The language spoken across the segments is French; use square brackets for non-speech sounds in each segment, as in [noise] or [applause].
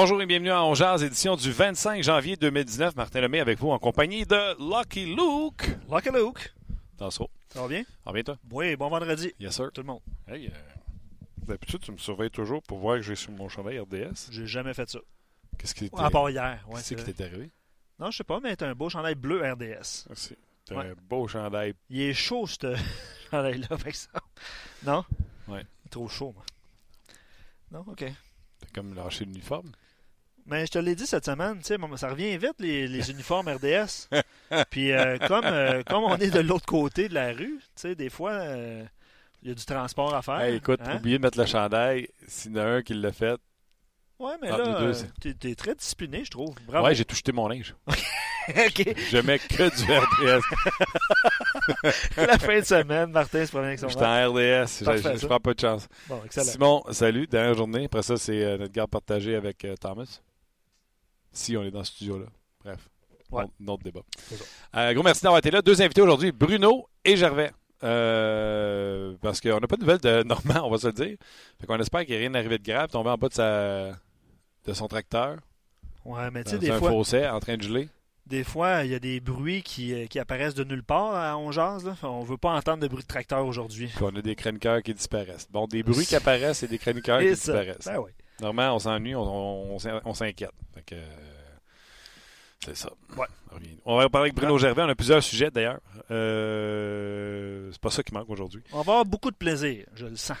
Bonjour et bienvenue à On Jazz, édition du 25 janvier 2019. Martin Lemay avec vous en compagnie de Lucky Luke. Lucky Luke. Dans ce Ça va bien? Ça va bien, toi? Oui, bon vendredi. Yes, sir. Tout le monde. Hey, euh, d'habitude, tu me surveilles toujours pour voir que j'ai sur mon chandail RDS. J'ai jamais fait ça. Qu'est-ce qui t'est À part hier. Ouais, Qu'est-ce qui t'est arrivé? Non, je sais pas, mais t'as un beau chandail bleu RDS. Merci. T'as Ouais. un beau chandail. Il est chaud, ce [laughs] chandail-là, par exemple. Non? Ouais. Il est trop chaud, moi. Non, OK. T'as comme lâché l'uniforme. Mais je te l'ai dit cette semaine, tu sais, bon, ça revient vite, les, les [laughs] uniformes RDS. Puis euh, comme, euh, comme on est de l'autre côté de la rue, tu sais, des fois, euh, il y a du transport à faire. Hey, écoute, hein? oubliez de mettre le chandail. S'il y en a un qui l'a fait. Ouais, mais entre là, euh, t'es, t'es très discipliné, je trouve. Bravo. Ouais, j'ai tout jeté mon linge. [laughs] OK. Je mets que du RDS. [laughs] La fin de semaine, Martin se promène avec son J'étais en RDS. Je- Parfait, Je je prends pas de chance. Bon, excellent. Simon, salut. Dernière journée. Après ça, c'est euh, notre garde partagée avec euh, Thomas. Si on est dans ce studio-là. Bref. Ouais. Autre- Notre débat. Euh, gros merci d'avoir été là. Deux invités aujourd'hui, Bruno et Gervais. Euh, parce qu'on n'a pas de nouvelles de [laughs] Normand, on va se le dire. Fait qu'on espère qu'il n'y a rien arrivé de grave, tombé en bas de, sa, de son tracteur, Ouais, mais tu sais, des un fois, fossé, en train de geler. des fois, il y a des bruits qui, euh, qui apparaissent de nulle part à On Jase, là. On veut pas entendre de bruit de tracteur aujourd'hui. On a des chroniqueurs qui disparaissent. Bon, des bruits qui apparaissent et des chroniqueurs [laughs] qui Et ça. disparaissent. Ben oui. Normalement, on s'ennuie, on, on- on s'in- on s'inquiète. Euh, c'est ça. Ouais. On va parler avec Bruno Gervais. On a plusieurs sujets d'ailleurs. Euh, c'est pas ça qui manque aujourd'hui. On va avoir beaucoup de plaisir, je le sens.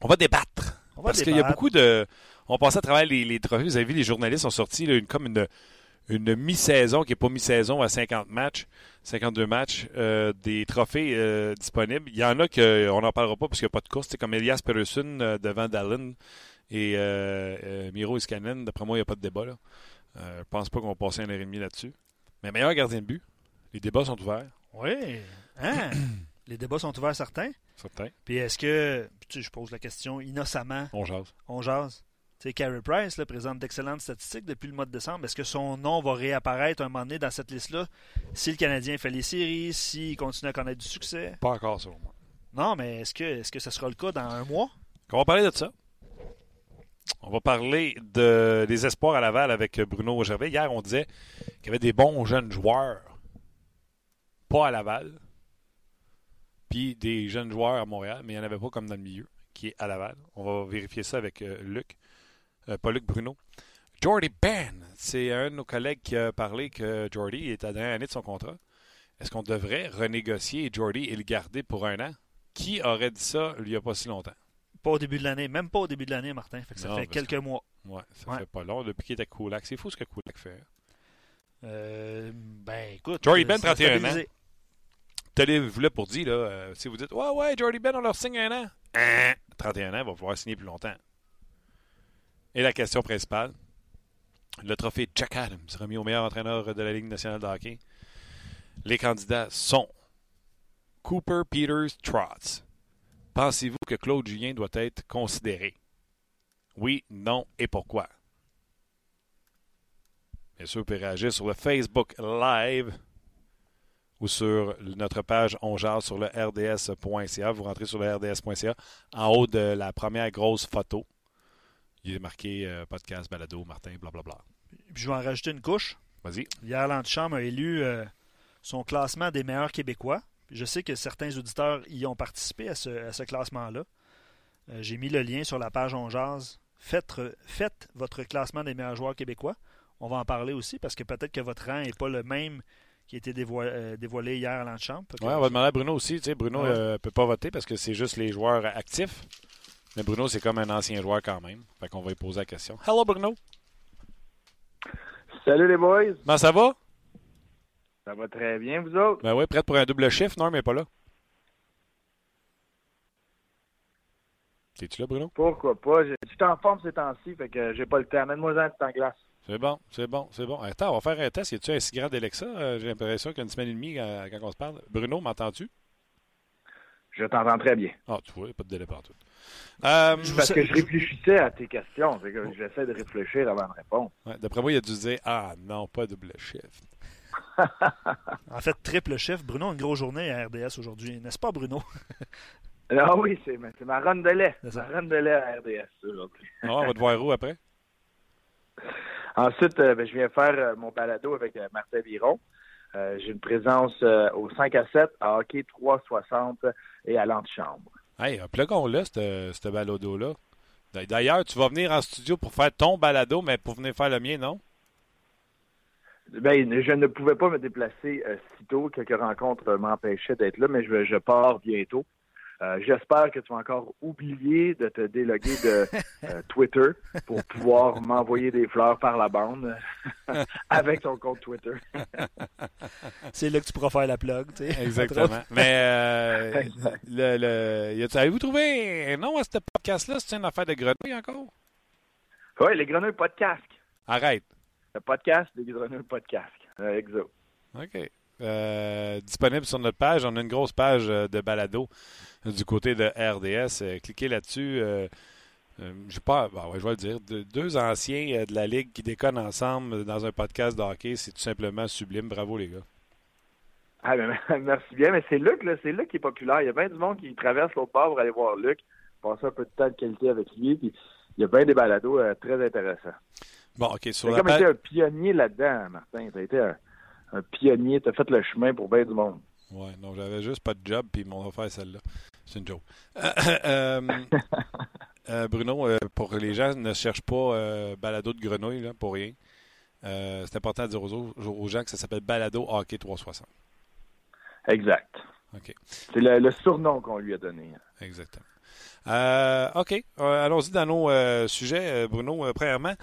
On va débattre. On va Parce qu'il y a beaucoup de. On passait à travers les, les trophées. Vous avez vu, les journalistes ont sorti là, une, comme une, une mi-saison qui n'est pas mi-saison à 50 matchs, 52 matchs, euh, des trophées euh, disponibles. Il y en a qu'on n'en parlera pas parce qu'il n'y a pas de course. C'est comme Elias Peterson euh, devant Dallin et euh, euh, Miro Iskanen. D'après moi, il n'y a pas de débat. Là. Euh, je pense pas qu'on va passer un heure et demie là-dessus. Mais meilleur gardien de but. Les débats sont ouverts. Oui. Hein? [coughs] Les débats sont ouverts certains. Certains. Puis est-ce que, tu sais, je pose la question innocemment, On jase. on jase. Tu sais, Carey Price là, présente d'excellentes statistiques depuis le mois de décembre. Est-ce que son nom va réapparaître un moment donné dans cette liste-là? Si le Canadien fait les séries, s'il continue à connaître du succès? Pas encore, selon moi. Non, mais est-ce que, est-ce que ce sera le cas dans un mois? On va parler de ça. On va parler de, des espoirs à Laval avec Bruno Gervais. Hier, on disait qu'il y avait des bons jeunes joueurs, pas à Laval, puis des jeunes joueurs à Montréal, mais il n'y en avait pas comme dans le milieu, qui est à Laval. On va vérifier ça avec euh, Luc, euh, pas Luc Bruno. Jordy Ben, c'est un de nos collègues qui a parlé que Jordy est à la dernière année de son contrat. Est-ce qu'on devrait renégocier Jordy et le garder pour un an? Qui aurait dit ça il n'y a pas si longtemps? Pas au début de l'année, même pas au début de l'année, Martin. Fait que ça Non, fait quelques mois. Ouais, ça Ouais. fait pas long depuis qu'il était Kulak. C'est fou ce que Kulak fait. hein. Euh, ben, écoute. Jordy euh, Ben, ça a 31 ans. stabilisé. Tenez-vous là pour dire, là, euh, si vous dites Ouais, ouais, Jordy Ben, on leur signe un an. Hein? 31 ans, il va pouvoir signer plus longtemps. Et la question principale le trophée Jack Adams, remis au meilleur entraîneur de la Ligue nationale de hockey. Les candidats sont Cooper Peters Trotz. Pensez-vous que Claude Julien doit être considéré? Oui, non et pourquoi? Bien sûr, vous pouvez réagir sur le Facebook Live ou sur notre page On Jase sur le rds.ca. Vous rentrez sur le rds.ca. En haut de la première grosse photo, il est marqué euh, podcast, balado, Martin, blablabla. Je vais en rajouter une couche. Vas-y. Hier, l'antichambre a élu euh, son classement des meilleurs Québécois. Je sais que certains auditeurs y ont participé à ce, à ce classement-là. Euh, J'ai mis le lien sur la page On Jase. Faites, faites votre classement des meilleurs joueurs québécois. On va en parler aussi parce que peut-être que votre rang n'est pas le même qui a été dévoilé, euh, dévoilé hier à que- Ouais, on va demander à Bruno aussi. Tu sais, Bruno Ouais. ne peut pas voter parce que c'est juste les joueurs actifs. Mais Bruno, c'est comme un ancien joueur quand même. Fait qu'on va lui poser la question. Hello, Bruno. Salut les boys, Comment ça va? Ça va très bien vous autres? Ben oui, prête pour un double chiffre? Non, mais pas là. T'es-tu là, Bruno? Pourquoi pas? Je suis en forme ces temps-ci, fait que j'ai pas le temps. Amène-moi un petit en glace. C'est bon, c'est bon, c'est bon. Attends, on va faire un test. Y a-tu un si grand ça? Euh, J'ai l'impression qu'il y a une semaine et demie euh, quand on se parle. Bruno, m'entends-tu? Je t'entends très bien. Ah, tu vois, pas de délai partout. Euh, Parce que je réfléchissais à tes questions. Que j'essaie de réfléchir avant de répondre. ouais, D'après moi, il a dû dire Ah non, pas double chiffre. En fait, triple chef. Bruno a une grosse journée à RDS aujourd'hui. N'est-ce pas, Bruno? [laughs] Ah oui, c'est ma, run de lait. Ma run de lait à RDS aujourd'hui. Ah, on va te voir où après? [laughs] Ensuite, ben, je viens faire mon balado avec Martin Viron. J'ai une présence au 5 à 7 à hockey 360 et à l'antichambre. Hey, plugons-le, ce balado-là. D'ailleurs, tu vas venir en studio pour faire ton balado, mais pour venir faire le mien, non? Ben, je ne pouvais pas me déplacer euh, si tôt. Quelques rencontres m'empêchaient d'être là, mais je, je pars bientôt. Euh, j'espère que tu vas encore oublier de te déloguer de [laughs] euh, Twitter pour pouvoir m'envoyer des fleurs par la bande [laughs] avec ton compte Twitter. [laughs] C'est là que tu pourras faire la plug, tu sais. Exactement. Mais euh, le, le, avez-vous trouvé un nom à ce podcast-là? C'est une affaire de grenouilles encore? Oui, les grenouilles pas de casque. Arrête. Le podcast des de casque. exo. OK. disponible sur notre page. On a une grosse page de balado du côté de RDS. Euh, cliquez là-dessus. Euh, euh, je pas, bah je vais le dire. deux anciens de la Ligue qui déconnent ensemble dans un podcast de hockey, c'est tout simplement sublime. Bravo, les gars. Ah, ben, [laughs] merci bien. Mais c'est Luc, c'est Luc qui est populaire. Il y a bien du monde qui traverse l'autre bord pour aller voir Luc, passer un peu de temps de qualité avec lui. Puis il y a bien des balados très intéressants. Bon, OK. Sur comme été un pionnier là-dedans, Martin. Tu as été un, un pionnier. Tu as fait le chemin pour bien du monde. Ouais, non, j'avais juste pas de job, puis ils m'ont offert celle-là. C'est une joke. [coughs] Euh, euh, euh, Bruno, pour les gens ne cherchent pas balado de grenouille là, pour rien. c'est important de dire aux, gens que ça s'appelle Balado Hockey 360. Exact. OK. C'est le, surnom qu'on lui a donné. Exactement. OK. Allons-y dans nos sujets, Bruno. premièrement,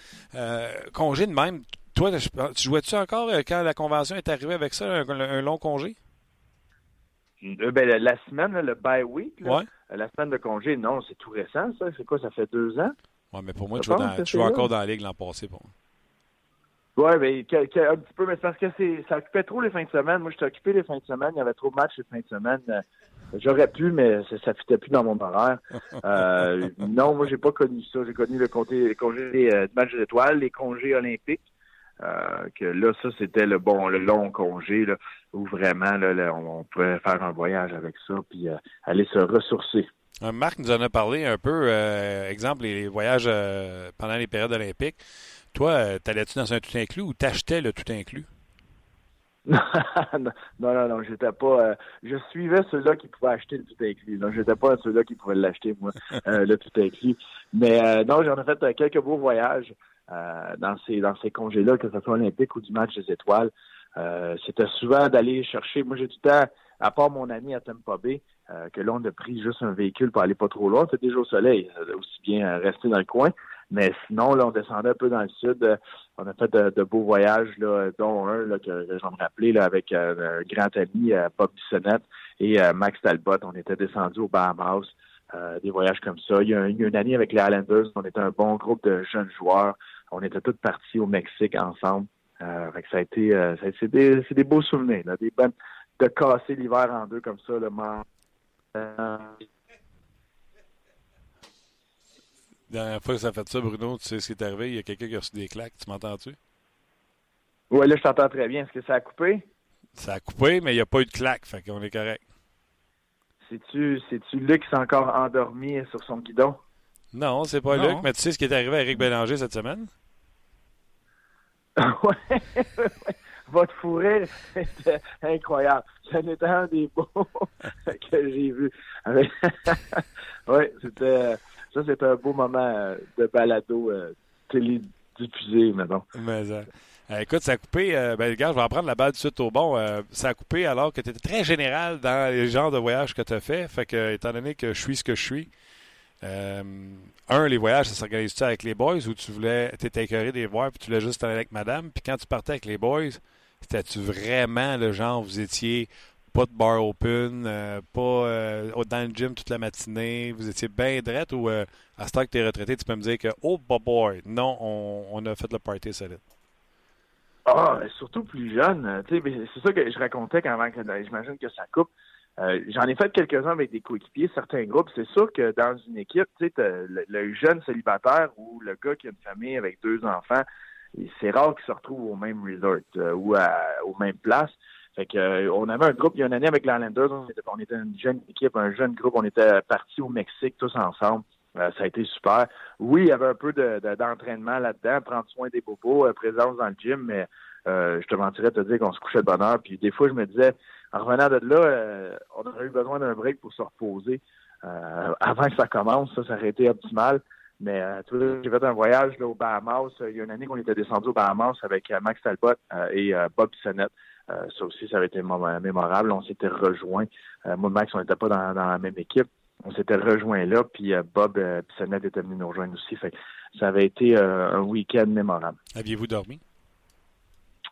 congé de même. Toi, tu jouais-tu encore quand la convention est arrivée avec ça, un long congé? Euh, ben, la semaine, le bye week, euh, la semaine de congé, non, c'est tout récent, ça. C'est quoi, ça fait deux ans? Oui, mais pour moi, tu jouais, encore dans la ligue l'an passé. Bon. Oui, mais un petit peu, mais c'est parce que ça occupait trop les fins de semaine. Moi, j'étais occupé les fins de semaine. Il y avait trop de matchs les fins de semaine. Euh, j'aurais pu, mais ça ne fitait plus dans mon horaire. [laughs] non, moi, j'ai pas connu ça. J'ai connu le congé, congé de match d'étoiles, les congés olympiques. Euh, que là, ça, c'était le bon, le long congé, là, où vraiment, là, on, pouvait faire un voyage avec ça, puis euh, aller se ressourcer. Euh, Marc nous en a parlé un peu, exemple, les voyages pendant les périodes olympiques. Toi, t'allais-tu dans un tout inclus ou t'achetais le tout inclus? [laughs] non, non, non, j'étais pas. je suivais ceux-là qui pouvaient acheter le tout inclus. Non, j'étais pas ceux-là qui pouvaient l'acheter, moi, [laughs] le tout inclus. Mais non, j'en ai fait quelques beaux voyages. Euh, dans ces dans ces congés-là, que ce soit olympique ou du match des étoiles. Euh, c'était souvent d'aller chercher. Moi, j'ai tout le temps, à part mon ami à Tampa Bay, euh, que là, on a pris juste un véhicule pour aller pas trop loin. C'était déjà au soleil, aussi bien rester dans le coin. Mais sinon, là, on descendait un peu dans le sud. On a fait de, beaux voyages, là, dont un là, que, je vais me rappeler là, avec un grand ami, Bob Bissonnette et Max Talbot. On était descendus au Bahamas. des voyages comme ça. Il y, a, une année avec les Islanders, on était un bon groupe de jeunes joueurs. On était tous partis au Mexique ensemble. Euh, ça a été, euh, c'est des, des, beaux souvenirs, là, des bonnes, de casser l'hiver en deux comme ça, le euh, La dernière fois que ça a fait ça, Bruno, tu sais ce qui est arrivé? Il y a quelqu'un qui a reçu des claques. Tu m'entends-tu? Oui, là, je t'entends très bien. Est-ce que ça a coupé? Ça a coupé, mais il n'y a pas eu de claque. Fait qu'on est correct. C'est-tu, c'est-tu Luc qui s'est encore endormi sur son guidon? Non, c'est pas Luc, mais tu sais ce qui est arrivé à Eric Bélanger cette semaine? [laughs] ouais, votre fourré, c'était incroyable. Ça était un des beaux [laughs] que j'ai vu. [laughs] oui, c'était ça, c'était un beau moment euh, de balado euh, télédiffusé, maintenant. Mais, euh, écoute, ça a coupé. ben, gars, je vais en prendre la balle tout de suite au bon. ça a coupé alors que tu étais très général dans les genres de voyages que tu as fait. Fait que, étant donné que je suis ce que je suis, euh, un, les voyages, ça s'organise-tu avec les boys ou tu voulais, t'étais écœuré des voir puis tu voulais juste aller avec madame? Puis quand tu partais avec les boys, c'était-tu vraiment le genre, vous étiez pas de bar open, euh, pas euh, dans le gym toute la matinée, vous étiez bien drette ou à ce temps que tu es retraité, tu peux me dire que, oh, boy, non, on, a fait le party solide? Ah, surtout plus jeune. C'est ça que je racontais quand même, j'imagine que ça coupe. Euh, j'en ai fait quelques-uns avec des coéquipiers, certains groupes. C'est sûr que dans une équipe, le, jeune célibataire ou le gars qui a une famille avec deux enfants, c'est rare qu'il se retrouve au même resort euh, ou à, aux mêmes places. Fait que, euh, on avait un groupe, il y a une année avec l'Islanders, on était, on était une jeune équipe, un jeune groupe, on était partis au Mexique tous ensemble. ça a été super. Oui, il y avait un peu d'entraînement là-dedans, prendre soin des bobos, présence dans le gym, mais je te mentirais de te dire qu'on se couchait de bonne heure. Puis des fois, je me disais, en revenant de là, on aurait eu besoin d'un break pour se reposer. avant que ça commence, ça, ça aurait été optimal. Mais euh, j'ai fait un voyage là, au Bahamas. Il y a une année qu'on était descendu au Bahamas avec euh, Max Talbot euh, et Bob Bissonnette. Ça aussi, ça avait été mémorable. On s'était rejoints. moi et Max, on n'était pas dans, la même équipe. On s'était rejoints là, puis Bob Bissonnette était venu nous rejoindre aussi. Fait ça avait été un week-end mémorable. Aviez-vous dormi?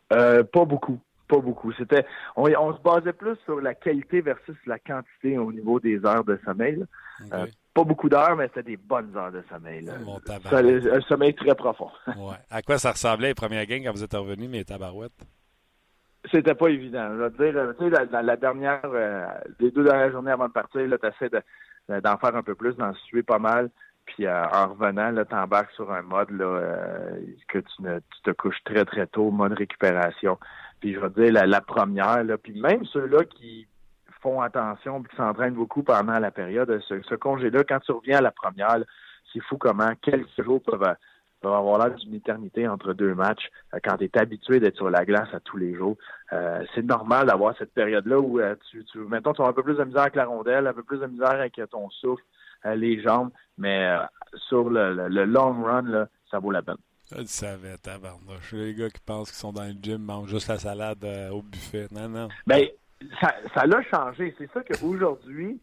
pas beaucoup pas beaucoup. C'était, on, se basait plus sur la qualité versus la quantité au niveau des heures de sommeil pas beaucoup d'heures, mais c'était des bonnes heures de sommeil. un sommeil très profond. ouais. À quoi ça ressemblait les premières games quand vous êtes revenu, mes tabarouettes? C'était pas évident. Je veux dire, tu sais, la dernière, euh, les deux dernières journées avant de partir, tu essaies d'en faire un peu plus, d'en suer pas mal. Puis euh, en revenant, tu embarques sur un mode là, euh, que tu, tu, te couches très, très tôt, mode récupération. Puis je veux dire, la, première, là, puis même ceux-là qui font attention et qui s'entraînent beaucoup pendant la période. Ce, congé-là, quand tu reviens à la première, c'est fou comment quelques jours peuvent, avoir l'air d'une éternité entre deux matchs euh, quand tu es habitué d'être sur la glace à tous les jours. Euh, c'est normal d'avoir cette période-là où euh, tu, tu, mettons, tu as un peu plus de misère avec la rondelle, un peu plus de misère avec ton souffle, les jambes, mais sur le, long run, ça vaut la peine. Je le savais, tabarnouche. Les gars qui pensent qu'ils sont dans le gym mangent juste la salade au buffet. Non, non. Ben, ça l'a changé. C'est ça qu'aujourd'hui,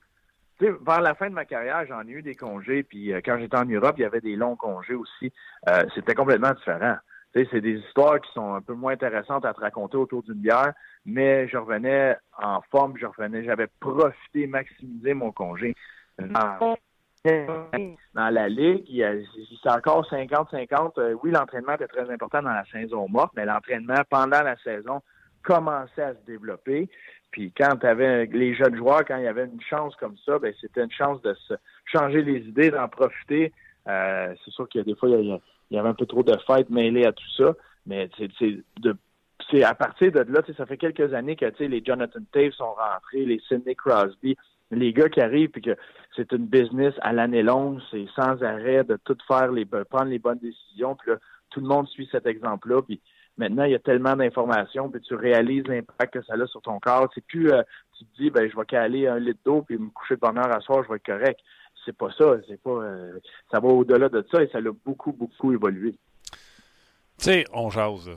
vers la fin de ma carrière, j'en ai eu des congés, puis euh, quand j'étais en Europe, il y avait des longs congés aussi. Euh, c'était complètement différent. C'est des histoires qui sont un peu moins intéressantes à te raconter autour d'une bière, mais je revenais en forme, je revenais, j'avais profité, maximisé mon congé. Dans, la ligue, c'est encore 50-50. Euh, oui, l'entraînement était très important dans la saison morte, mais l'entraînement pendant la saison commençait à se développer. Puis quand avais les jeunes joueurs, quand il y avait une chance comme ça, ben c'était une chance de se changer les idées, d'en profiter. Euh, c'est sûr qu'il y a des fois, il y, avait un peu trop de fêtes mêlées à tout ça, mais c'est à partir de là, ça fait quelques années que les Jonathan Taves sont rentrés, les Sidney Crosby, les gars qui arrivent, puis que c'est une business à l'année longue, c'est sans arrêt de tout faire, les prendre les bonnes décisions, puis là, tout le monde suit cet exemple-là, puis Maintenant, il y a tellement d'informations, puis tu réalises l'impact que ça a sur ton corps. C'est plus, euh, tu te dis, ben, je vais caler un litre d'eau puis me coucher de bonne heure à soir, je vais être correct. C'est pas ça. C'est pas, euh, ça va au-delà de ça et ça a beaucoup, beaucoup évolué. Tu sais, on jase.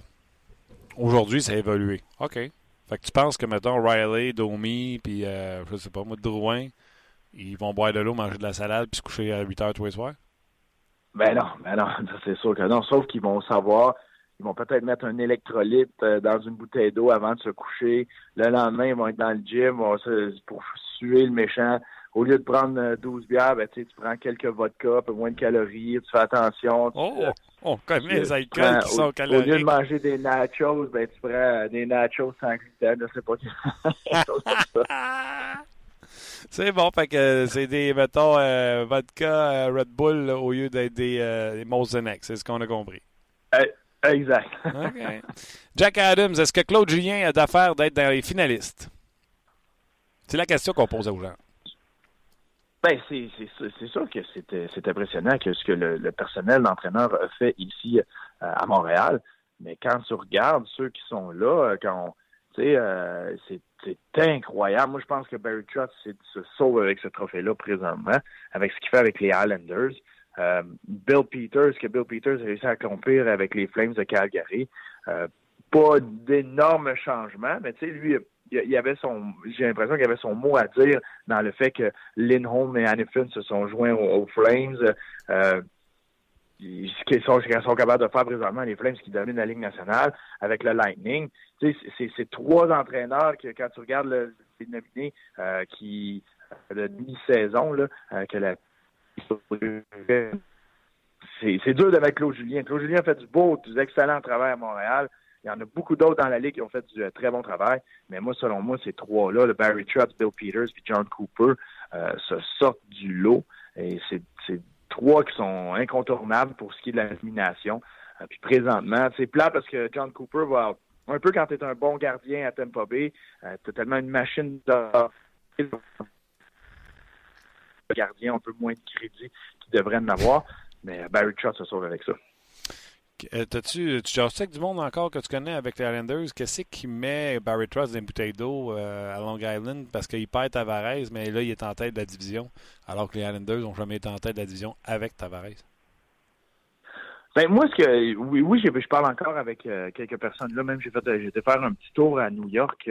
Aujourd'hui, ça a évolué. OK. Fait que tu penses que, mettons, Riley, Domi, puis, euh, je sais pas, moi, Drouin, ils vont boire de l'eau, manger de la salade, puis se coucher à 8 heures tous les soirs? Ben non, ben non, [laughs] c'est sûr que non. Sauf qu'ils vont savoir ils vont peut-être mettre un électrolyte euh, dans une bouteille d'eau avant de se coucher. Le lendemain, ils vont être dans le gym pour suer le méchant. Au lieu de prendre 12 euh, bières, ben, tu prends quelques vodka, un peu moins de calories, tu fais attention. oh, on connaît les alcools qui sont caloriques. Au lieu de manger des nachos, ben, tu prends euh, des nachos sans gluten, je sais pas. [laughs] C'est bon, fait que c'est des, mettons, vodka, Red Bull au lieu d'être des, des c'est ce qu'on a compris. Exact. Jack Adams, est-ce que Claude Julien a d'affaires d'être dans les finalistes? C'est la question qu'on pose aux gens. Ben, c'est sûr que c'est impressionnant que ce que le, personnel d'entraîneur a fait ici euh, à Montréal. Mais quand tu regardes ceux qui sont là, euh, quand tu sais, euh, c'est incroyable. Moi, je pense que Barry Trotz se sauve avec ce trophée-là présentement, avec ce qu'il fait avec les Islanders. Euh, Bill Peters, que Bill Peters a réussi à accomplir avec les Flames de Calgary. Euh, pas d'énormes changements, mais tu sais, lui, il avait son, j'ai l'impression qu'il avait son mot à dire dans le fait que Lindholm et Hannifin se sont joints aux, Flames. Euh, ce qu'ils sont, sont, capables de faire présentement, les Flames qui dominent la Ligue nationale avec le Lightning. Tu sais, c'est trois entraîneurs que, quand tu regardes le, les nominés, euh, qui, de demi-saison, que la c'est dur de mettre Claude Julien. Claude Julien a fait du beau, du excellent travail à Montréal. Il y en a beaucoup d'autres dans la Ligue qui ont fait du euh, très bon travail. Mais moi, selon moi, ces trois-là, le Barry Trotz, Bill Peters et John Cooper, euh, se sortent du lot. Et c'est trois qui sont incontournables pour ce qui est de la. Euh, puis présentement, c'est plat parce que John Cooper va un peu quand tu es un bon gardien à Tampa Bay, tu as tellement une machine de gardien un peu moins de crédit qu'il devrait en avoir. Mais Barry Trotz se sauve avec ça. Euh, tu tu avec du monde encore que tu connais avec les Islanders? Qu'est-ce qui met Barry Trotz dans une bouteille d'eau euh, à Long Island? Parce qu'il perd Tavares, mais là, il est en tête de la division, alors que les Islanders n'ont jamais été en tête de la division avec Tavares. Ben, moi, ce que oui, oui, je parle encore avec euh, quelques personnes. Là, même, j'ai fait été faire un petit tour à New York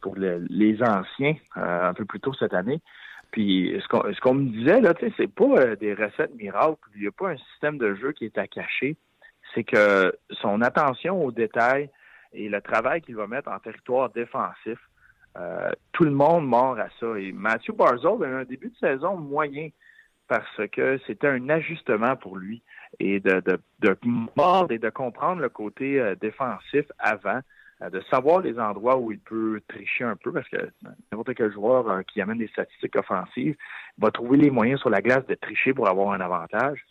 pour les anciens un peu plus tôt cette année. Puis ce qu'on me disait, là, tu sais, c'est pas des recettes miracles. Il n'y a pas un système de jeu qui est à cacher c'est que son attention aux détails et le travail qu'il va mettre en territoire défensif, euh, tout le monde mord à ça. Et Matthew Barzell a eu un début de saison moyen parce que c'était un ajustement pour lui et de, de, de mordre et de comprendre le côté euh, défensif avant, euh, de savoir les endroits où il peut tricher un peu parce que n'importe quel joueur qui amène des statistiques offensives va trouver les moyens sur la glace de tricher pour avoir un avantage.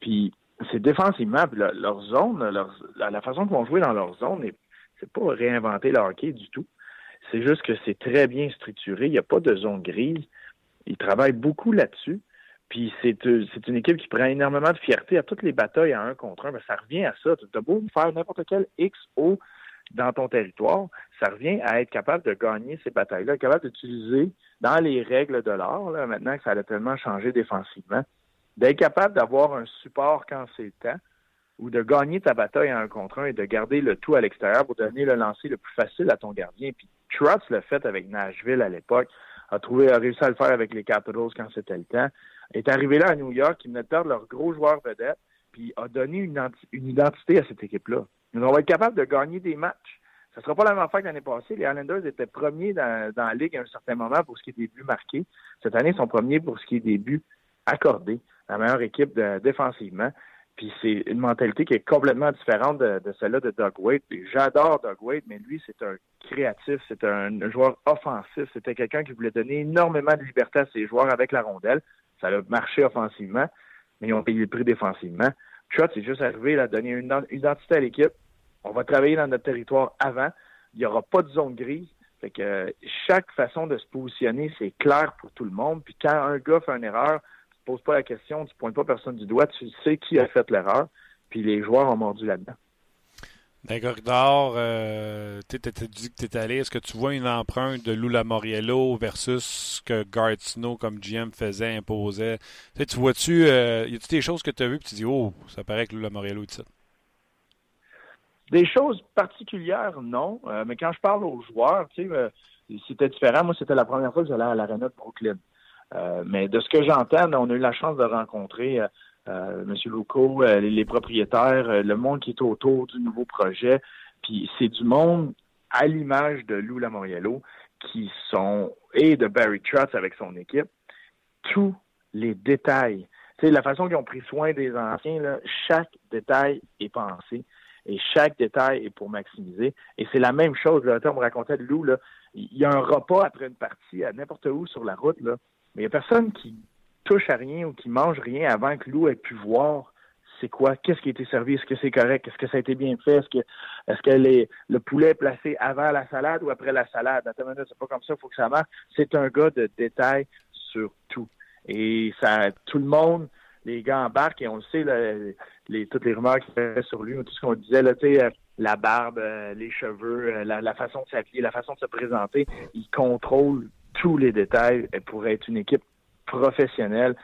puis c'est défensivement, leur zone, la façon qu'ils vont jouer dans leur zone, c'est pas réinventer le hockey du tout. C'est juste que c'est très bien structuré. Il n'y a pas de zone grise. Ils travaillent beaucoup là-dessus. Puis c'est une équipe qui prend énormément de fierté à toutes les batailles à un contre un. Ben, ça revient à ça. Tu as beau faire n'importe quel XO dans ton territoire, ça revient à être capable de gagner ces batailles-là, être capable d'utiliser dans les règles de l'art, maintenant que ça a tellement changé défensivement, d'être capable d'avoir un support quand c'est le temps, ou de gagner ta bataille en un contre un et de garder le tout à l'extérieur pour donner le lancer le plus facile à ton gardien. Puis Trotz l'a fait avec Nashville à l'époque, a trouvé, a réussi à le faire avec les Capitals quand c'était le temps. Est arrivé là à New York, il venait de perdre leur gros joueur vedette, puis a donné une, identité à cette équipe-là. Ils vont être capables de gagner des matchs. Ce ne sera pas la même affaire que l'année passée. Les Islanders étaient premiers dans, dans, la Ligue à un certain moment pour ce qui est des buts marqués. Cette année, ils sont premiers pour ce qui est des buts accordés la meilleure équipe défensivement. Puis c'est une mentalité qui est complètement différente de, celle-là de Doug Wade. J'adore Doug Wade, mais lui, c'est un créatif, c'est un, joueur offensif. C'était quelqu'un qui voulait donner énormément de liberté à ses joueurs avec la rondelle. Ça a marché offensivement, mais ils ont payé le prix défensivement. Trotz est juste arrivé à donner une identité à l'équipe. On va travailler dans notre territoire avant. Il n'y aura pas de zone grise. Fait que chaque façon de se positionner, c'est clair pour tout le monde. Puis quand un gars fait une erreur, poses pas la question, tu pointes pas personne du doigt, tu sais qui a fait l'erreur, puis les joueurs ont mordu là-dedans. Le corridor, euh, tu dit que tu es allé. Est-ce que tu vois une empreinte de Lula Moriello versus ce que Guard Snow comme GM faisait, imposait? tu vois-tu, euh, y a-tu des choses que tu as vues et tu dis, oh, ça paraît que Lula Moriello est ça? Des choses particulières, non. Euh, mais quand je parle aux joueurs, tu sais, euh, c'était différent. Moi, c'était la première fois que j'allais à l'aréna de Brooklyn. Mais de ce que j'entends, on a eu la chance de rencontrer euh, euh M. Louko, euh, les, propriétaires, le monde qui est autour du nouveau projet. Puis c'est du monde à l'image de Lou Lamoriello qui sont, et de Barry Trotz avec son équipe, tous les détails. Sais, la façon qu'ils ont pris soin des anciens, chaque détail est pensé et chaque détail est pour maximiser. Et c'est la même chose. Là, on me racontait de Lou, il y a un repas après une partie à n'importe où sur la route. Mais il n'y a personne qui touche à rien ou qui mange rien avant que l'eau ait pu voir c'est quoi, qu'est-ce qui a été servi, est-ce que c'est correct, est-ce que ça a été bien fait, est-ce que est-ce que le poulet est placé avant la salade ou après la salade? C'est pas comme ça, il faut que ça marche. C'est un gars de détails sur tout. Et ça, tout le monde, les gars embarquent et on le sait, les, toutes les rumeurs qui fait sur lui, tout ce qu'on disait, là, euh, la barbe, euh, les cheveux, euh, la, la façon de s'habiller, la façon de se présenter, il contrôle tous les détails pour être une équipe professionnelle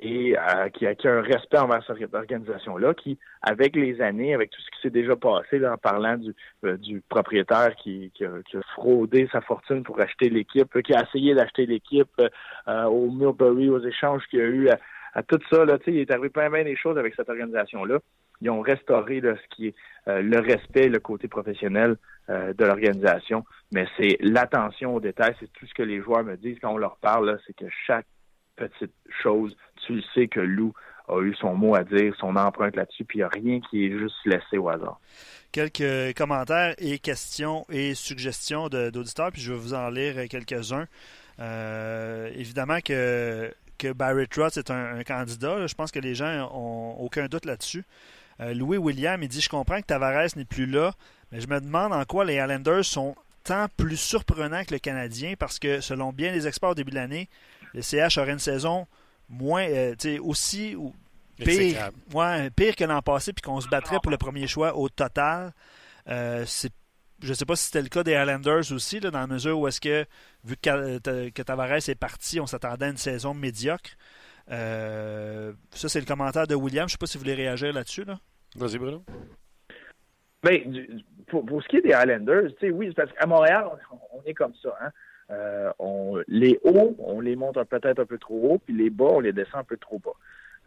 et euh, qui, a, un respect envers cette organisation-là, qui, avec les années, avec tout ce qui s'est déjà passé, en parlant du, euh, du propriétaire qui, qui, a, fraudé sa fortune pour acheter l'équipe, qui a essayé d'acheter l'équipe euh, au Millbury, aux échanges qu'il y a eu, à, tout ça, là, il est arrivé pas mal des choses avec cette organisation-là. Ils ont restauré ce qui est le respect, le côté professionnel euh, de l'organisation, mais c'est l'attention aux détails, c'est tout ce que les joueurs me disent quand on leur parle, c'est que chaque petite chose, tu le sais que Lou a eu son mot à dire, son empreinte là-dessus, puis il n'y a rien qui est juste laissé au hasard. Quelques commentaires et questions et suggestions d'auditeurs, puis je vais vous en lire quelques-uns. Euh, évidemment que, que Barry Trotz est un, candidat. Je pense que les gens ont aucun doute là-dessus. Euh, Louis William, il dit Je comprends que Tavares n'est plus là, mais je me demande en quoi les Islanders sont tant plus surprenants que le Canadien parce que, selon bien les experts au début de l'année, le CH aurait une saison moins, euh, aussi ou pire, pire que l'an passé, puis qu'on se battrait pour le premier choix au total. Euh, je ne sais pas si c'était le cas des Highlanders aussi, dans la mesure où est-ce que, vu que, que Tavares est parti, on s'attendait à une saison médiocre. Euh, ça, c'est le commentaire de William. Je ne sais pas si vous voulez réagir là-dessus. Là. Vas-y, Bruno. Ben, pour, pour, ce qui est des Highlanders, oui, parce qu'à Montréal, on, est comme ça. Hein? Euh, on, les hauts, on les monte peut-être un peu trop haut, puis les bas, on les descend un peu trop bas.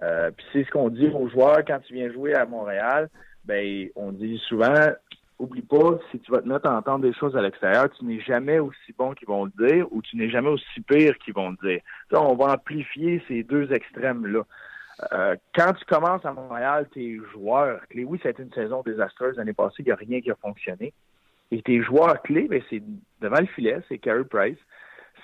Euh, puis c'est ce qu'on dit aux joueurs quand tu viens jouer à Montréal. Ben, on dit souvent, oublie pas, si tu vas te mettre à entendre des choses à l'extérieur, tu n'es jamais aussi bon qu'ils vont le dire ou tu n'es jamais aussi pire qu'ils vont le dire. on va amplifier ces deux extrêmes-là. Euh, quand tu commences à Montréal, tes joueurs oui, ça a été une saison désastreuse l'année passée, il n'y a rien qui a fonctionné. Et tes joueurs clés, ben, c'est devant le filet, c'est Carey Price,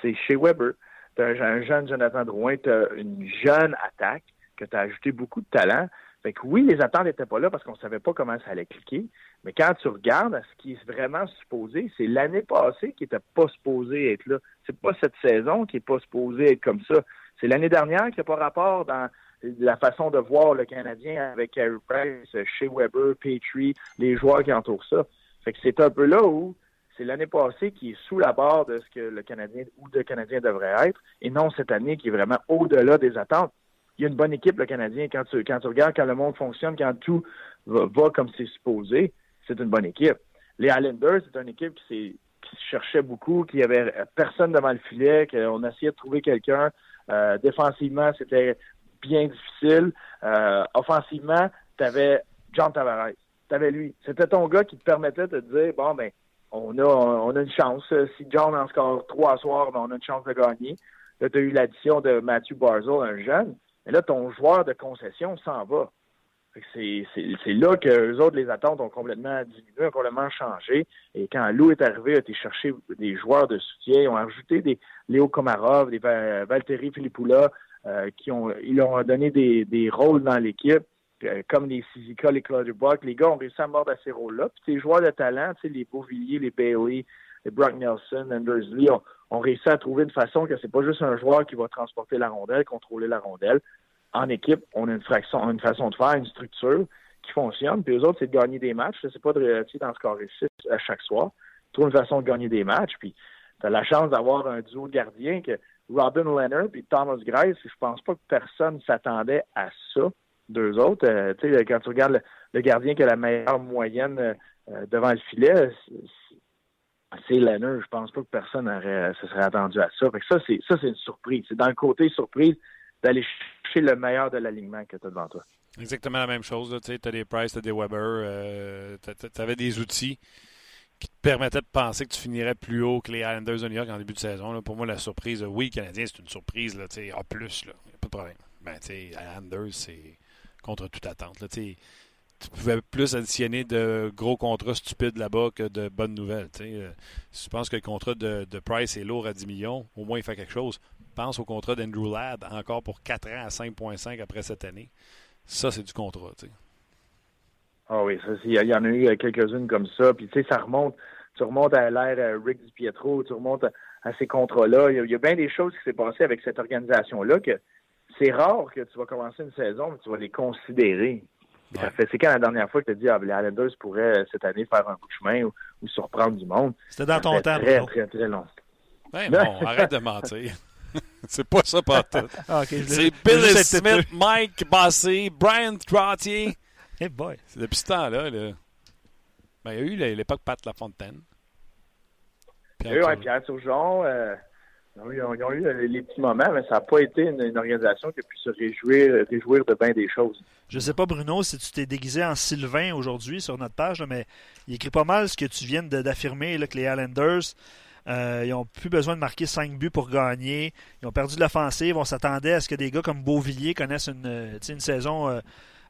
c'est chez Weber. Tu as un jeune Jonathan Drouin, tu as une jeune attaque que tu as ajouté beaucoup de talent. Fait que oui, les attentes n'étaient pas là parce qu'on ne savait pas comment ça allait cliquer. Mais quand tu regardes ce qui est vraiment supposé, c'est l'année passée qui n'était pas supposé être là. C'est pas cette saison qui n'est pas supposée être comme ça. C'est l'année dernière qui n'a pas rapport dans la façon de voir le Canadien avec Harry Price, Shea Weber, Petrie, les joueurs qui entourent ça. Fait que c'est un peu là où c'est l'année passée qui est sous la barre de ce que le Canadien ou le Canadien devrait être, et non cette année qui est vraiment au-delà des attentes il y a une bonne équipe, le Canadien. Quand tu, quand tu regardes, quand le monde fonctionne, quand tout va, comme c'est supposé, c'est une bonne équipe. Les Islanders, c'est une équipe qui, cherchait beaucoup, qui avait personne devant le filet, qu'on essayait de trouver quelqu'un. Euh, défensivement, c'était bien difficile. Euh, offensivement, tu avais John Tavares. Tu avais lui. C'était ton gars qui te permettait de dire, bon, ben, on a, on a une chance. Si John en score trois soirs, ben, on a une chance de gagner. Là, tu as eu l'addition de Matthew Barzell, un jeune. Mais là, ton joueur de concession s'en va. C'est là que les autres, les attentes ont complètement diminué, ont complètement changé. Et quand Lou est arrivé, a été chercher des joueurs de soutien. Ils ont ajouté des Léo Komarov, des Valtteri Filippoula, euh, qui ont, ils leur ont donné des, des rôles dans l'équipe, comme les Sizika, les Claude Buck. Les gars ont réussi à mordre à ces rôles-là. Puis tes joueurs de talent, les Beauvilliers, les Bailey, les Brock Nelson, Anders Lee, ont, réussi à trouver une façon que c'est pas juste un joueur qui va transporter la rondelle, contrôler la rondelle. En équipe, on a une, fraction, une façon de faire, une structure qui fonctionne. Puis eux autres, c'est de gagner des matchs. C'est pas de réussir dans ce carré 6 à chaque soir. Trouve une façon de gagner des matchs. Puis tu as la chance d'avoir un duo de gardiens que Robin Leonard et Thomas Grice, je pense pas que personne s'attendait à ça d'eux autres. Euh, quand tu regardes le, gardien qui a la meilleure moyenne euh, devant le filet, c'est Leonard. Je pense pas que personne aurait, se serait attendu à ça. Fait que ça, c'est ça, c'est une surprise. C'est dans le côté surprise d'aller chercher le meilleur de l'alignement que tu as devant toi. Exactement la même chose. Tu as des Price, tu as des Weber, euh, tu avais des outils qui te permettaient de penser que tu finirais plus haut que les Islanders de New York en début de saison. Pour moi, la surprise, oui, Canadien, c'est une surprise. Là, A, plus, il a pas de problème. Ben, Islanders, c'est contre toute attente. Là, tu pouvais plus additionner de gros contrats stupides là-bas que de bonnes nouvelles. Euh, si tu penses que le contrat de, Price est lourd à 10 millions, au moins il fait quelque chose pense au contrat d'Andrew Ladd encore pour 4 ans à 5,5 après cette année. Ça, c'est du contrat. Ah oui, il y en a eu quelques-unes comme ça. Puis tu sais, ça remonte. Tu remontes à l'ère euh, Rick DiPietro, tu remontes à, ces contrats-là. Il y, a bien des choses qui s'est passées avec cette organisation-là que c'est rare que tu vas commencer une saison, mais tu vas les considérer. c'est quand la dernière fois que tu as dit ah, les Islanders pourraient cette année faire un coup de chemin ou, surprendre du monde. C'était dans ton temps. Très, très, très long. Ben bon, arrête de mentir. [laughs] c'est pas ça, pas tout. Ah, c'est Billy Smith, Mike Bossé, Brian Trottier. [laughs] Hey boy. C'est depuis ce temps-là. Là. Ben, il y a eu l'époque Pat Lafontaine. Pierre, oui, Pierre Turgeon. Euh, ils, ont, eu les petits moments, mais ça n'a pas été une, organisation qui a pu se réjouir, réjouir de bien des choses. Je sais pas, Bruno, si tu t'es déguisé en Sylvain aujourd'hui sur notre page, mais il écrit pas mal ce que tu viens d'affirmer, que les Islanders euh, ils n'ont plus besoin de marquer 5 buts pour gagner. Ils ont perdu l'offensive. On s'attendait à ce que des gars comme Beauvilliers connaissent une, euh, une saison euh,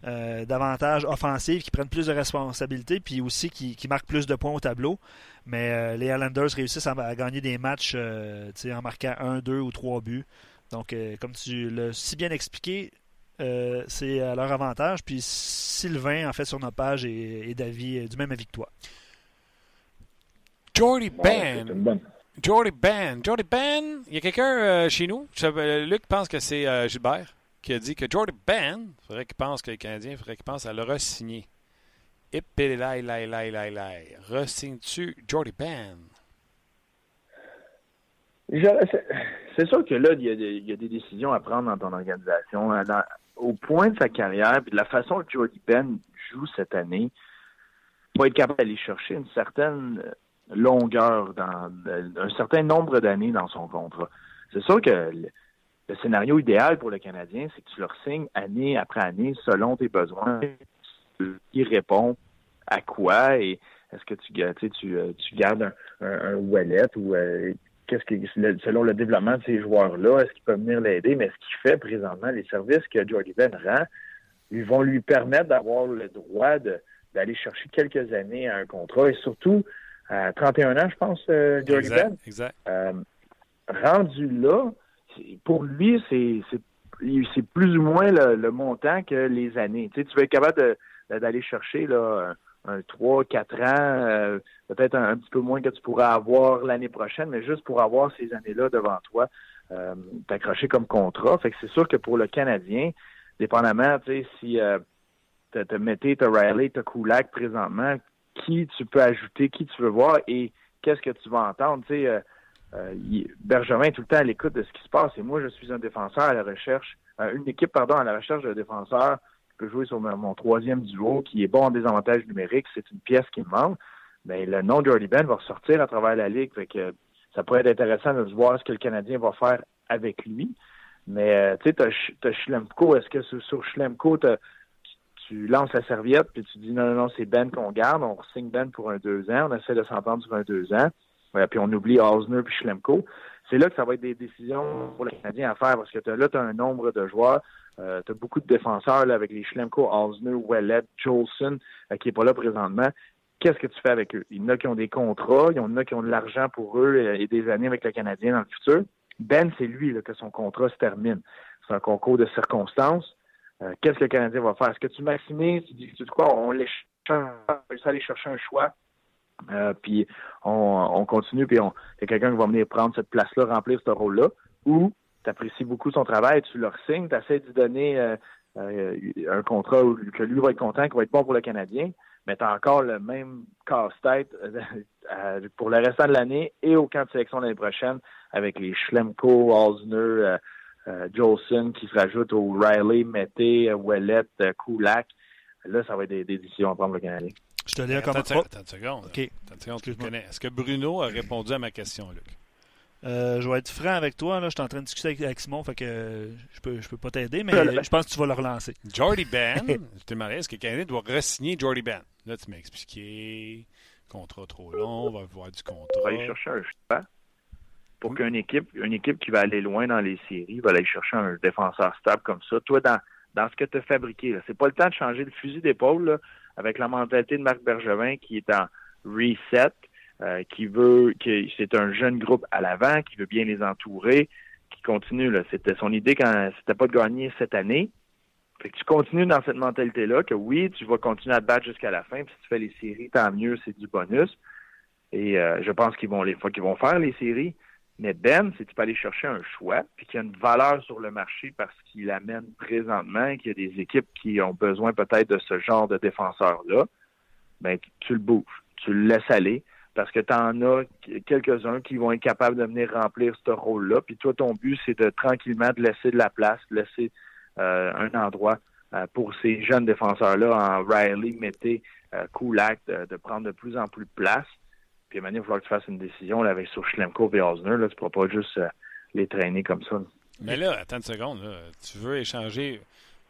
davantage offensive, qui prennent plus de responsabilités, puis aussi qui, marquent plus de points au tableau. Mais les Islanders réussissent à, gagner des matchs en marquant 1, 2 ou 3 buts. Donc, comme tu l'as si bien expliqué, c'est à leur avantage. Puis Sylvain, en fait, sur notre page, est, d'avis du même avis que toi. Jordy Ben. Jordy Ben. Jordy Ben, il y a quelqu'un euh, chez nous, Luc pense que c'est Gilbert, qui a dit que Jordy Ben, il faudrait qu'il pense que les Canadiens, il faudrait qu'il pense à le re-signer. Resigne-tu Jordy Ben? C'est sûr que là, il y, a des, décisions à prendre dans ton organisation. au point de sa carrière, puis de la façon que Jordy Ben joue cette année, faut être capable d'aller chercher une certaine longueur, dans un certain nombre d'années dans son contrat. C'est sûr que le, scénario idéal pour le Canadien, c'est que tu leur signes année après année selon tes besoins, qui répond à quoi et est-ce que tu, tu, tu, euh, tu gardes un, un, wallet ou euh, qu'est-ce que selon le développement de ces joueurs-là, est-ce qu'ils peuvent venir l'aider? Mais ce qu'il fait présentement, les services que Jordy Ben rend, ils vont lui permettre d'avoir le droit d'aller chercher quelques années à un contrat et surtout à 31 ans, je pense, euh, Jordy Ben. Exact. Euh, rendu là, pour lui, c'est plus ou moins le, montant que les années. Tu, sais, vas être capable d'aller chercher là, un 3, 4 ans, euh, peut-être un, petit peu moins que tu pourrais avoir l'année prochaine, mais juste pour avoir ces années-là devant toi, euh, t'accrocher comme contrat. Fait que c'est sûr que pour le Canadien, dépendamment, tu si euh, tu as Mété, Riley, tu Kulak présentement, qui tu peux ajouter, qui tu veux voir et qu'est-ce que tu vas entendre, tu sais, euh, euh est tout le temps à l'écoute de ce qui se passe et moi, je suis un défenseur à la recherche, une équipe, pardon, à la recherche de défenseurs peux jouer sur mon, troisième duo qui est bon en désavantage numérique, c'est une pièce qui me manque. Mais le nom de Jordy Ben va ressortir à travers la ligue. Fait que ça pourrait être intéressant de voir ce que le Canadien va faire avec lui. Mais euh, tu sais, tu as, Schlemko. Est-ce que sur, sur tu lances la serviette puis tu dis non, non, non, c'est Ben qu'on garde. On signe Ben pour un deux ans. On essaie de s'entendre sur un deux ans. Puis on oublie Osner puis Schlemko. C'est là que ça va être des décisions pour le Canadien à faire parce que là, tu as un nombre de joueurs. Euh, tu as beaucoup de défenseurs là, avec les Schlemko, Osner, Wellet, Jolson, euh, qui n'est pas là présentement. Qu'est-ce que tu fais avec eux? Il y en a qui ont des contrats, il y en a qui ont de l'argent pour eux et, et, des années avec le Canadien dans le futur. Ben, c'est lui que son contrat se termine. C'est un concours de circonstances. Euh, qu'est-ce que le Canadien va faire? Est-ce que tu maximises? Tu dis, tu dis quoi? On les aller chercher un choix. Euh, puis on, on, continue, puis il y a quelqu'un qui va venir prendre cette place-là, remplir ce rôle-là. Ou tu apprécies beaucoup son travail, tu leur signes, tu essaies de donner euh, euh, un contrat que lui va être content, qui va être bon pour le Canadien, mais tu as encore le même casse-tête euh, pour le restant de l'année et au camp de sélection l'année prochaine avec les Schlemko, Osner, Jolson qui se rajoutent au Riley, Mété, Ouellet, Kulak. Là, ça va être des, décisions à prendre le Canadien. Je te dis comme... Attends, attends une seconde. Est-ce que Bruno a répondu à ma question, Luc? Euh, je vais être franc avec toi. Là. Je suis en train de discuter avec, Simon, fait que je peux, je peux pas t'aider, mais je pense que tu vas le relancer. Jordy Ben, [laughs] je t'ai demandé, est-ce que Canada doit re-signer Jordy Ben? Là, tu m'as expliqué, contrat trop long, on va voir du contrat. On va aller chercher un choix pour qu'une équipe, une équipe qui va aller loin dans les séries va aller chercher un défenseur stable comme ça. Toi, dans, dans ce que tu as fabriqué, c'est pas le temps de changer le fusil d'épaule avec la mentalité de Marc Bergevin qui est en reset euh, qui veut, que c'est un jeune groupe à l'avant, qui veut bien les entourer, qui continue. Là. C'était son idée quand c'était pas de gagner cette année. Fait que tu continues dans cette mentalité-là, que oui, tu vas continuer à te battre jusqu'à la fin, puis si tu fais les séries, tant mieux, c'est du bonus. Et euh, je pense qu'ils vont les qu'ils vont faire les séries. Mais Ben, c'est tu peux aller chercher un choix, puis qu'il y a une valeur sur le marché parce qu'il amène présentement, qu'il y a des équipes qui ont besoin peut-être de ce genre de défenseur-là, ben tu le bouges, tu le laisses aller parce que tu en as quelques-uns qui vont être capables de venir remplir ce rôle-là. Puis toi, ton but, c'est de tranquillement de laisser de la place, de laisser euh, un endroit euh, pour ces jeunes défenseurs-là en Riley, Mété, euh, Kulak, de, prendre de plus en plus de place. Puis à il va falloir que tu fasses une décision là, avec sur Schlemko et Osner. Là, tu ne pourras pas juste euh, les traîner comme ça. Mais là, attends une seconde. Tu veux échanger.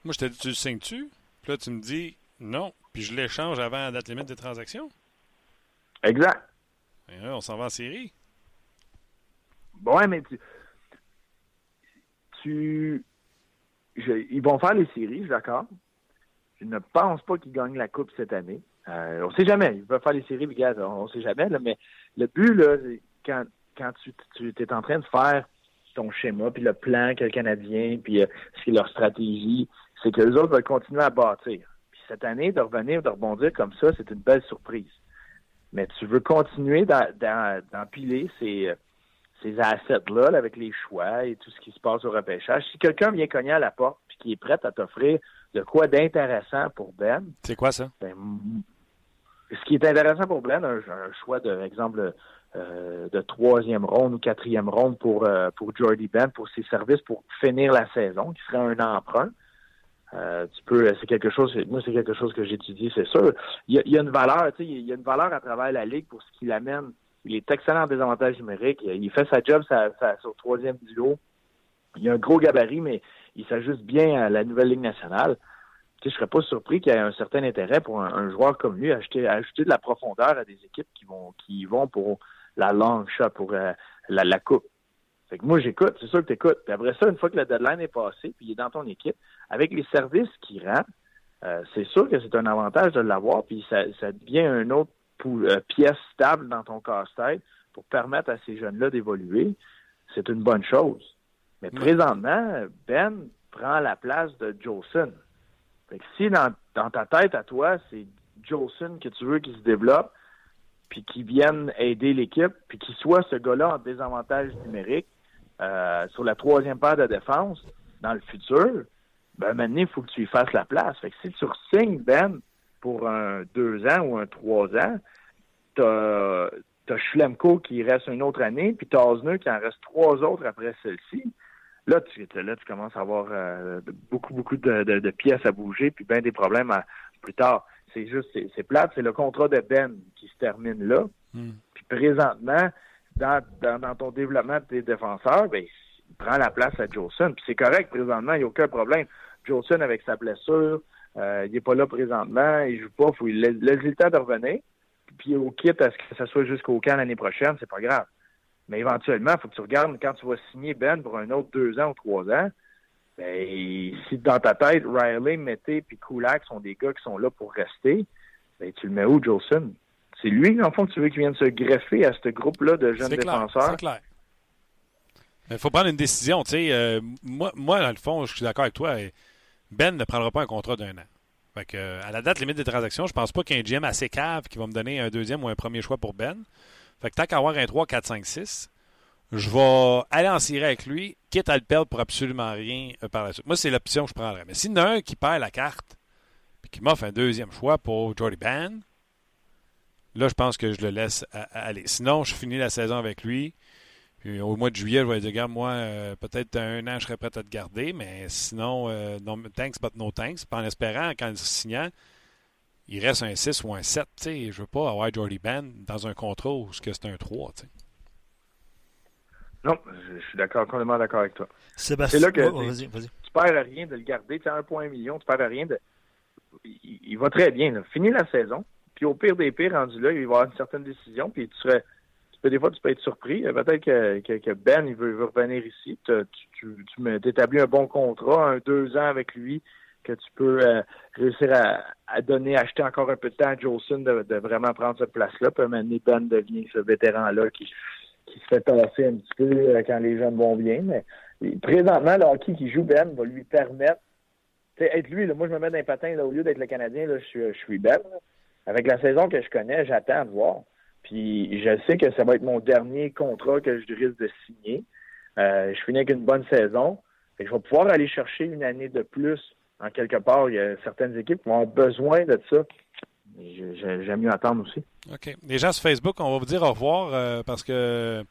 Moi, je t'ai dit, tu le signes-tu? Puis là, tu me dis non. Puis je l'échange avant la date limite des transactions? Exact on s'en va en série. Bon, ouais, mais tu. ils vont faire les séries, d'accord. Je ne pense pas qu'ils gagnent la Coupe cette année. Euh, on ne sait jamais. Ils peuvent faire les séries, gars, on ne sait jamais. mais le but, là, quand, quand tu, tu es en train de faire ton schéma, puis le plan que le Canadien, puis euh, c'est leur stratégie, c'est que les autres veulent continuer à bâtir. Puis cette année, de revenir, de rebondir comme ça, c'est une belle surprise mais tu veux continuer d'empiler ces, ces assets-là, avec les choix et tout ce qui se passe au repêchage. Si quelqu'un vient cogner à la porte et qui est prêt à t'offrir de quoi d'intéressant pour Ben. C'est quoi ça? Ben, ce qui est intéressant pour Ben, un, choix de exemple euh, de troisième ronde ou quatrième ronde pour, euh, pour Jordy Ben, pour ses services pour finir la saison, qui serait un emprunt. Euh, tu peux, c'est quelque chose, moi c'est quelque chose que j'étudie, c'est sûr. Il y, a, une valeur, tu sais, il y a une valeur à travers la ligue pour ce qu'il amène. Il est excellent en désavantage numérique. Il fait sa job sa, sur troisième duo. Il a un gros gabarit, mais il s'ajuste bien à la nouvelle Ligue nationale. Je serais pas surpris qu'il y ait un certain intérêt pour un, joueur comme lui à ajouter, ajouter de la profondeur à des équipes qui vont qui vont pour la long shot, pour euh, la, la coupe. Fait que moi, j'écoute, c'est sûr que tu écoutes. Puis après ça, une fois que la deadline est passée, puis il est dans ton équipe, avec les services qu'il rend, euh, c'est sûr que c'est un avantage de l'avoir, puis ça, ça devient un autre euh, pièce stable dans ton casse-tête pour permettre à ces jeunes-là d'évoluer. C'est une bonne chose. Mais présentement, Ben prend la place de Jolson. Fait que si dans, ta tête à toi, c'est Jolson que tu veux qu'il se développe, puis qu'il vienne aider l'équipe, puis qu'il soit ce gars-là en désavantage numérique, euh, sur la troisième paire de défense dans le futur, ben maintenant, il faut que tu lui fasses la place. Fait que si tu signes Ben pour un deux ans ou un trois ans, t'as as Schlemko qui reste une autre année, puis t'as Osner qui en reste trois autres après celle-ci. Là, tu, là, tu commences à avoir euh, beaucoup, beaucoup de, pièces à bouger, puis bien des problèmes plus tard. C'est juste, c'est plate, c'est le contrat de Ben qui se termine là. Hmm. Puis présentement, dans, dans, ton développement de tes défenseurs, ben, il prend la place à Jolson. Puis c'est correct présentement, il n'y a aucun problème. Jolson, avec sa blessure, euh, il n'est pas là présentement, il joue pas, il faut laisser le temps de revenir. Puis au kit à ce que ça soit jusqu'au camp l'année prochaine, c'est pas grave. Mais éventuellement, il faut que tu regardes quand tu vas signer Ben pour un autre deux ans ou trois ans. Ben, si dans ta tête, Riley, Mété puis Kulak sont des gars qui sont là pour rester, ben, tu le mets où, Jolson? C'est lui, en fond, que tu veux qu'il vienne se greffer à ce groupe-là de jeunes défenseurs? C'est clair. Il faut prendre une décision. Tu sais, euh, moi, moi, dans le fond, je suis d'accord avec toi. Ben ne prendra pas un contrat d'un an. Fait que, à la date limite des transactions, je pense pas qu'il y ait un GM assez cave qui va me donner un deuxième ou un premier choix pour Ben. Fait que tant qu'à avoir un 3, 4, 5, 6, je vais aller en cirer avec lui, quitte à le perdre pour absolument rien euh, par la suite. Moi, c'est l'option que je prendrais. Mais s'il y en a un qui perd la carte et qui m'offre un deuxième choix pour Jordy Ben, Là, je pense que je le laisse aller. Sinon, je finis la saison avec lui. Puis au mois de juillet, je vais dire, regarde, moi, euh, peut-être un an, je serais prêt à te garder, mais sinon, euh, thanks, but no thanks. Puis en espérant, quand il signant, il reste un 6 ou un 7. Je ne veux pas avoir Jordy Ben dans un contrat où c'est un 3. Non, je, suis d'accord, complètement d'accord avec toi. C'est là que tu perds rien de le garder. Tu as un point million, tu perds rien de. Il, va très bien. Fini la saison. Puis au pire des pires, rendu là, il va y avoir une certaine décision, puis tu serais. Tu peux, des fois, tu peux être surpris. Euh, peut-être que, Ben, il veut, revenir ici. Tu, tu, tu établis un bon contrat, un deux ans avec lui, que tu peux euh, réussir à, donner, acheter encore un peu de temps à Jolson de, vraiment prendre cette place-là. Puis maintenant, Ben devient ce vétéran-là qui, qui se fait passer un petit peu euh, quand les jeunes vont bien. Mais présentement, le hockey qui joue Ben va lui permettre. être lui, là, moi je me mets dans les patins, là, au lieu d'être le Canadien, là, je, suis, je Ben avec la saison que je connais, j'attends de voir. Puis je sais que ça va être mon dernier contrat que je risque de signer. Euh, je finis avec une bonne saison. Je vais pouvoir aller chercher une année de plus en quelque part. Il y a certaines équipes qui ont besoin de ça. J'aime mieux attendre aussi. OK. Les gens sur Facebook, on va vous dire au revoir euh, parce que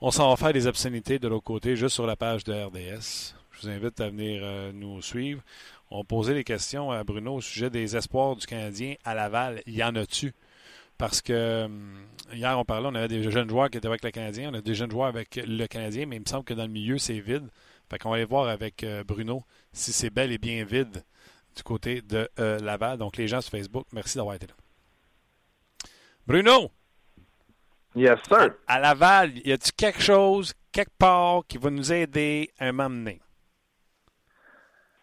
on s'en va faire des obscénités de l'autre côté, juste sur la page de RDS. Je vous invite à venir euh, nous suivre on posait des questions à Bruno au sujet des espoirs du Canadien à Laval. Y en a-tu? Parce que hum, hier, on parlait, on avait des jeunes joueurs qui étaient avec le Canadien, on a des jeunes joueurs avec le Canadien, mais il me semble que dans le milieu, c'est vide. Fait qu'on va aller voir avec euh, Bruno si c'est bel et bien vide du côté de euh, Laval. Donc, les gens sur Facebook, merci d'avoir été là. Bruno! Yes, sir. À, Laval, y a-tu quelque chose, quelque part, qui va nous aider à m'amener?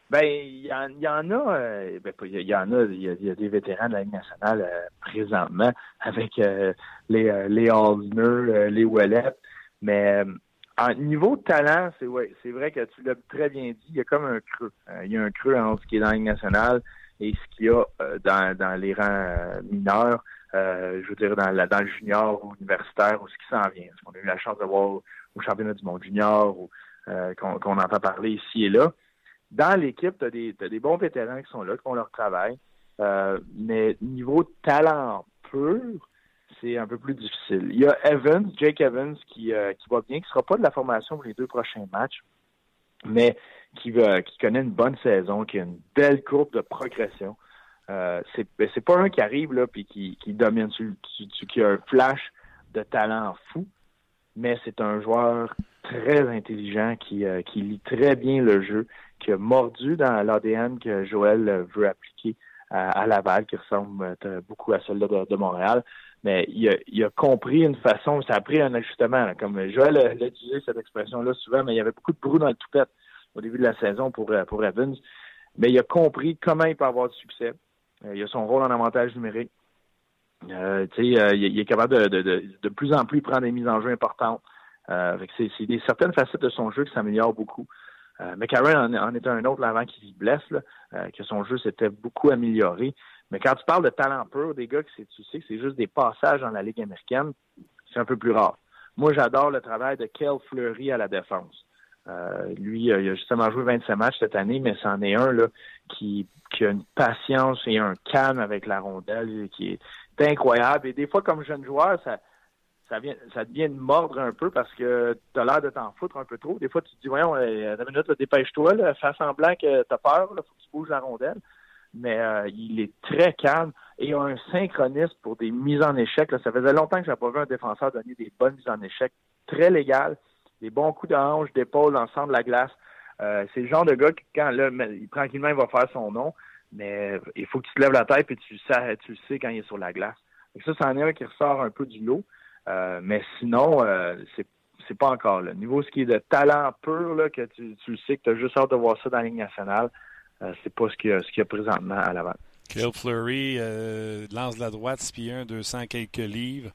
Ben, il y, en, a, euh, ben, il y en a, il y a, des vétérans de la Ligue nationale euh, présentement avec les, les Aldner, les Ouellet. Mais en niveau de talent, c'est ouais, c'est vrai que tu l'as très bien dit, il y a comme un creux. il y a un creux entre ce qui est dans la nationale et ce qu'il y a dans, dans les rangs mineurs. je veux dire, dans, dans le junior ou universitaire ou ce qui s'en vient. Parce qu'on a eu la chance de voir au championnat du monde junior ou qu'on entend parler ici et là. Dans l'équipe, tu as, des bons vétérans qui sont là, qui font leur travail. mais niveau talent pur, c'est un peu plus difficile. Il y a Evans, Jake Evans, qui, qui va bien, qui ne sera pas de la formation pour les deux prochains matchs, mais qui, connaît une bonne saison, qui a une belle courbe de progression. Euh, ben, c'est pas un qui arrive là puis qui, domine, qui a un flash de talent fou, mais c'est un joueur très intelligent qui, euh, lit très bien le jeu, qui a mordu dans l'ADN que Joël veut appliquer à, Laval, qui ressemble euh, beaucoup à celle de, de, Montréal. Mais il a, il a, compris une façon, ça a pris un ajustement. comme Joël a, utilisé cette expression-là souvent, mais il y avait beaucoup de brou dans le toupette au début de la saison pour, pour Evans. Mais il a compris comment il peut avoir du succès. Euh, il a son rôle en avantage numérique. Euh, euh, il, est capable de, de, de, plus en plus prendre des mises en jeu importantes. c'est des certaines facettes de son jeu qui s'améliorent beaucoup. mais Karen en, était un autre avant qu'il se blesse, que son jeu s'était beaucoup amélioré. Mais quand tu parles de talent pur, des gars que tu sais que c'est juste des passages dans la Ligue américaine, c'est un peu plus rare. Moi, j'adore le travail de Kel Fleury à la défense. Euh, lui, il a justement joué 25 matchs cette année, mais c'en est un là, qui, a une patience et un calme avec la rondelle qui est incroyable. Et des fois, comme jeune joueur, ça, ça, vient, ça devient de mordre un peu parce que tu as l'air de t'en foutre un peu trop. Des fois, tu te dis, voyons, euh, une minute, dépêche-toi, fais semblant que tu as peur, il faut que tu bouges la rondelle. Mais euh, il est très calme et a un synchronisme pour des mises en échec. Ça faisait longtemps que je pas vu un défenseur donner des bonnes mises en échec très légales des bons coups de hanche, d'épaule, l'ensemble de la glace. Euh, c'est le genre de gars qui, quand là, il, tranquillement, il va faire son nom, mais il faut que tu te lèves la tête et tu, le sais quand il est sur la glace. Ça, c'en est un qui ressort un peu du lot. Euh, mais sinon, euh, c'est c'est pas encore là. Niveau ce qui est de talent pur, là, que tu, tu sais que tu as juste hâte de voir ça dans la Ligue nationale, euh, c'est pas ce qu'il y, a, ce qu'il y a présentement à l'avant. Kyle Fleury lance de la droite, 6 pieds 1, 200 quelques livres.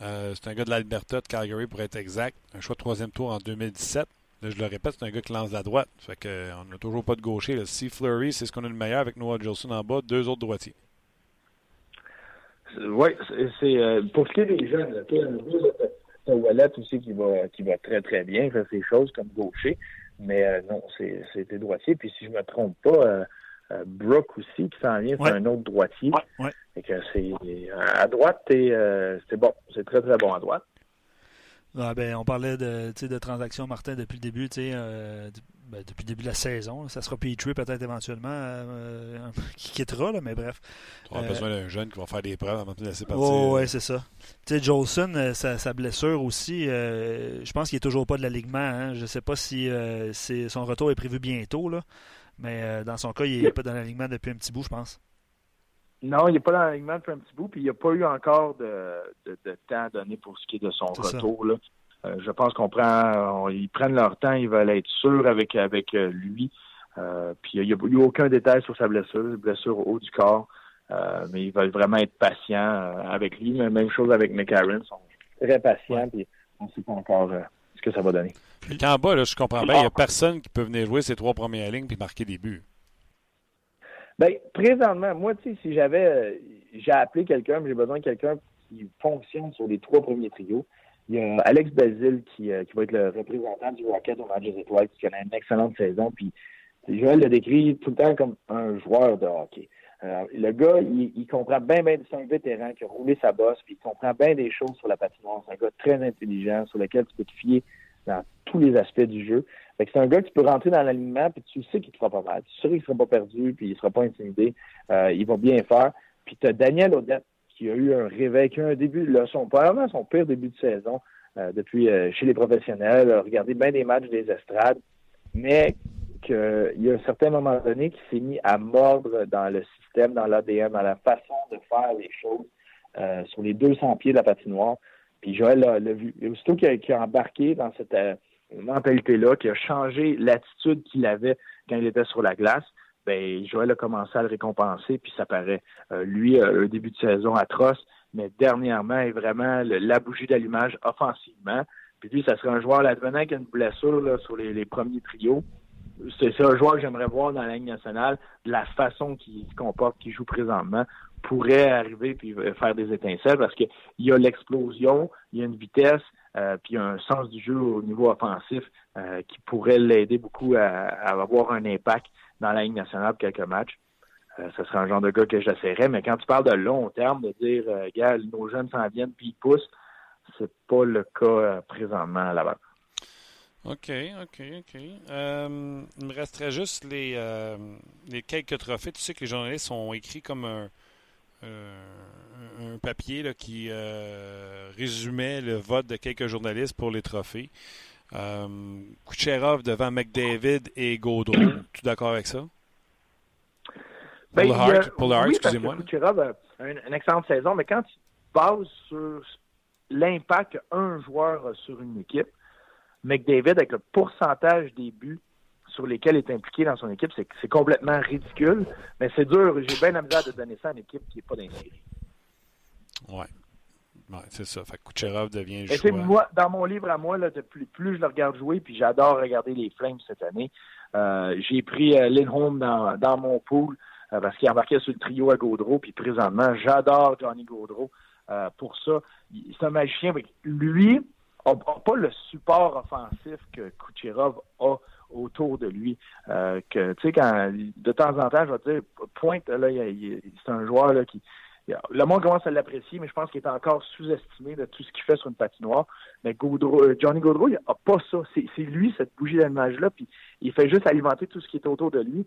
Euh, c'est un gars de l'Alberta, de Calgary pour être exact. Un choix de troisième tour en 2017. Là, je le répète, c'est un gars qui lance la droite. Fait que, euh, on n'a toujours pas de gaucher. Si Fleury, c'est ce qu'on a de meilleur avec Noah Jolson en bas, deux autres droitiers. Oui, c'est euh, pour ce qui est des jeunes, tu as Wallet aussi qui va, qui va très très bien, faire ses choses comme gaucher. Mais non, c'est des droitiers. Puis si je me trompe pas, euh, Brooke aussi qui s'en vient, c'est un autre droitier. Et que c'est à droite, euh, c'est bon, c'est très très bon à droite. Ah, ben, on parlait de, de transactions, Martin, depuis le début, euh, ben, depuis le début de la saison. Ça sera Petrie peut-être éventuellement [laughs] qui quittera, là, mais bref. Tu auras besoin d'un jeune qui va faire des preuves avant de laisser partir. Oh, oui, c'est ça. Tu sais, Jolson, sa, blessure aussi, je pense qu'il n'est toujours pas de l'alignement. Hein. Je ne sais pas si son retour est prévu bientôt. Là. Mais euh, dans son cas, il n'est pas dans l'alignement depuis un petit bout, je pense. Non, il n'est pas dans l'alignement depuis un petit bout, puis il n'y a pas eu encore de, de, temps donné pour ce qui est de son retour. Là. Euh, je pense qu'on prend, ils prennent leur temps, ils veulent être sûrs avec, avec euh, lui. puis il n'y a, eu aucun détail sur sa blessure, blessure au haut du corps. mais ils veulent vraiment être patients avec lui. même chose avec McCarron, ils sont très patients, puis on ne sait pas encore ce que ça va donner. Puis en bas, là, je comprends bien, il n'y a personne qui peut venir jouer ces trois premières lignes puis marquer des buts. Bien, présentement, moi, tu sais, si j'avais. Euh, j'ai appelé quelqu'un, mais j'ai besoin de quelqu'un qui fonctionne sur les trois premiers trios. Il y a Alex Basile qui, euh, qui va être le représentant du Rocket au match des étoiles, qui connaît une excellente saison. Puis Joël le décrit tout le temps comme un joueur de hockey. Euh, le gars, il, comprend bien, bien, c'est un vétéran qui a roulé sa bosse, puis il comprend bien des choses sur la patinoire. C'est un gars très intelligent sur lequel tu peux te fier dans tous les aspects du jeu. c'est un gars qui peut rentrer dans l'alignement, puis tu sais qu'il te fera pas mal. Tu sais qu'il ne sera pas perdu, puis il ne sera pas intimidé. Euh, il va bien faire. Puis tu as Daniel Odette qui a eu un réveil, qui a eu un début, là, son, probablement son pire début de saison euh, depuis chez les professionnels, a regardé bien des matchs des estrades, mais qu'il y a un certain moment donné qui s'est mis à mordre dans le système, dans l'ADN, dans la façon de faire les choses euh, sur les 200 pieds de la patinoire. Puis Joël l'a vu. Et aussitôt qu'il a, embarqué dans cette euh, mentalité-là, qui a changé l'attitude qu'il avait quand il était sur la glace, ben Joël a commencé à le récompenser, puis ça paraît. Euh, lui, un début de saison atroce, mais dernièrement, est vraiment la bougie d'allumage offensivement. Puis lui, ça serait un joueur là, venant avec une blessure sur les premiers trios c'est un joueur que j'aimerais voir dans la Ligue nationale, de la façon qu'il se comporte, qu'il joue présentement, pourrait arriver puis faire des étincelles parce qu'il y a l'explosion, il y a une vitesse, puis un sens du jeu au niveau offensif qui pourrait l'aider beaucoup à, avoir un impact dans la Ligue nationale pour quelques matchs. ce serait un genre de gars que j'essaierais, mais quand tu parles de long terme, de dire, gars, nos jeunes s'en viennent puis ils poussent, c'est pas le cas présentement base. OK, OK, OK. Euh, il me resterait juste les, euh, les quelques trophées. Tu sais que les journalistes ont écrit comme un, euh, un papier là, qui résumait le vote de quelques journalistes pour les trophées. Kucherov devant McDavid et Gaudreau. [coughs] tu es d'accord avec ça? pour le Hart, pour le excusez-moi. Kucherov a une, excellente saison, mais quand tu bases sur l'impact qu'un joueur a sur une équipe, McDavid, avec le pourcentage des buts sur lesquels il est impliqué dans son équipe, c'est complètement ridicule. Mais c'est dur. J'ai bien la misère de donner ça à une équipe qui n'est pas d'inscrit. Oui. Ouais, c'est ça. Fait Kucherov devient choix. Moi, dans mon livre à moi, là, plus, plus je le regarde jouer, puis j'adore regarder les Flames cette année. Euh, j'ai pris euh, Lindholm dans, dans mon pool euh, parce qu'il embarquait sur le trio à Gaudreau, puis présentement, j'adore Johnny Gaudreau pour ça. C'est un magicien. Lui, n'a pas le support offensif que Kucherov a autour de lui. Euh, que tu sais quand de temps en temps, je vais te dire, pointe là, c'est un joueur là qui le monde commence à l'apprécier, mais je pense qu'il est encore sous-estimé de tout ce qu'il fait sur une patinoire. Mais euh, Johnny Gaudreau, il n'a pas ça. C'est lui, cette bougie d'allumage-là, puis il fait juste alimenter tout ce qui est autour de lui.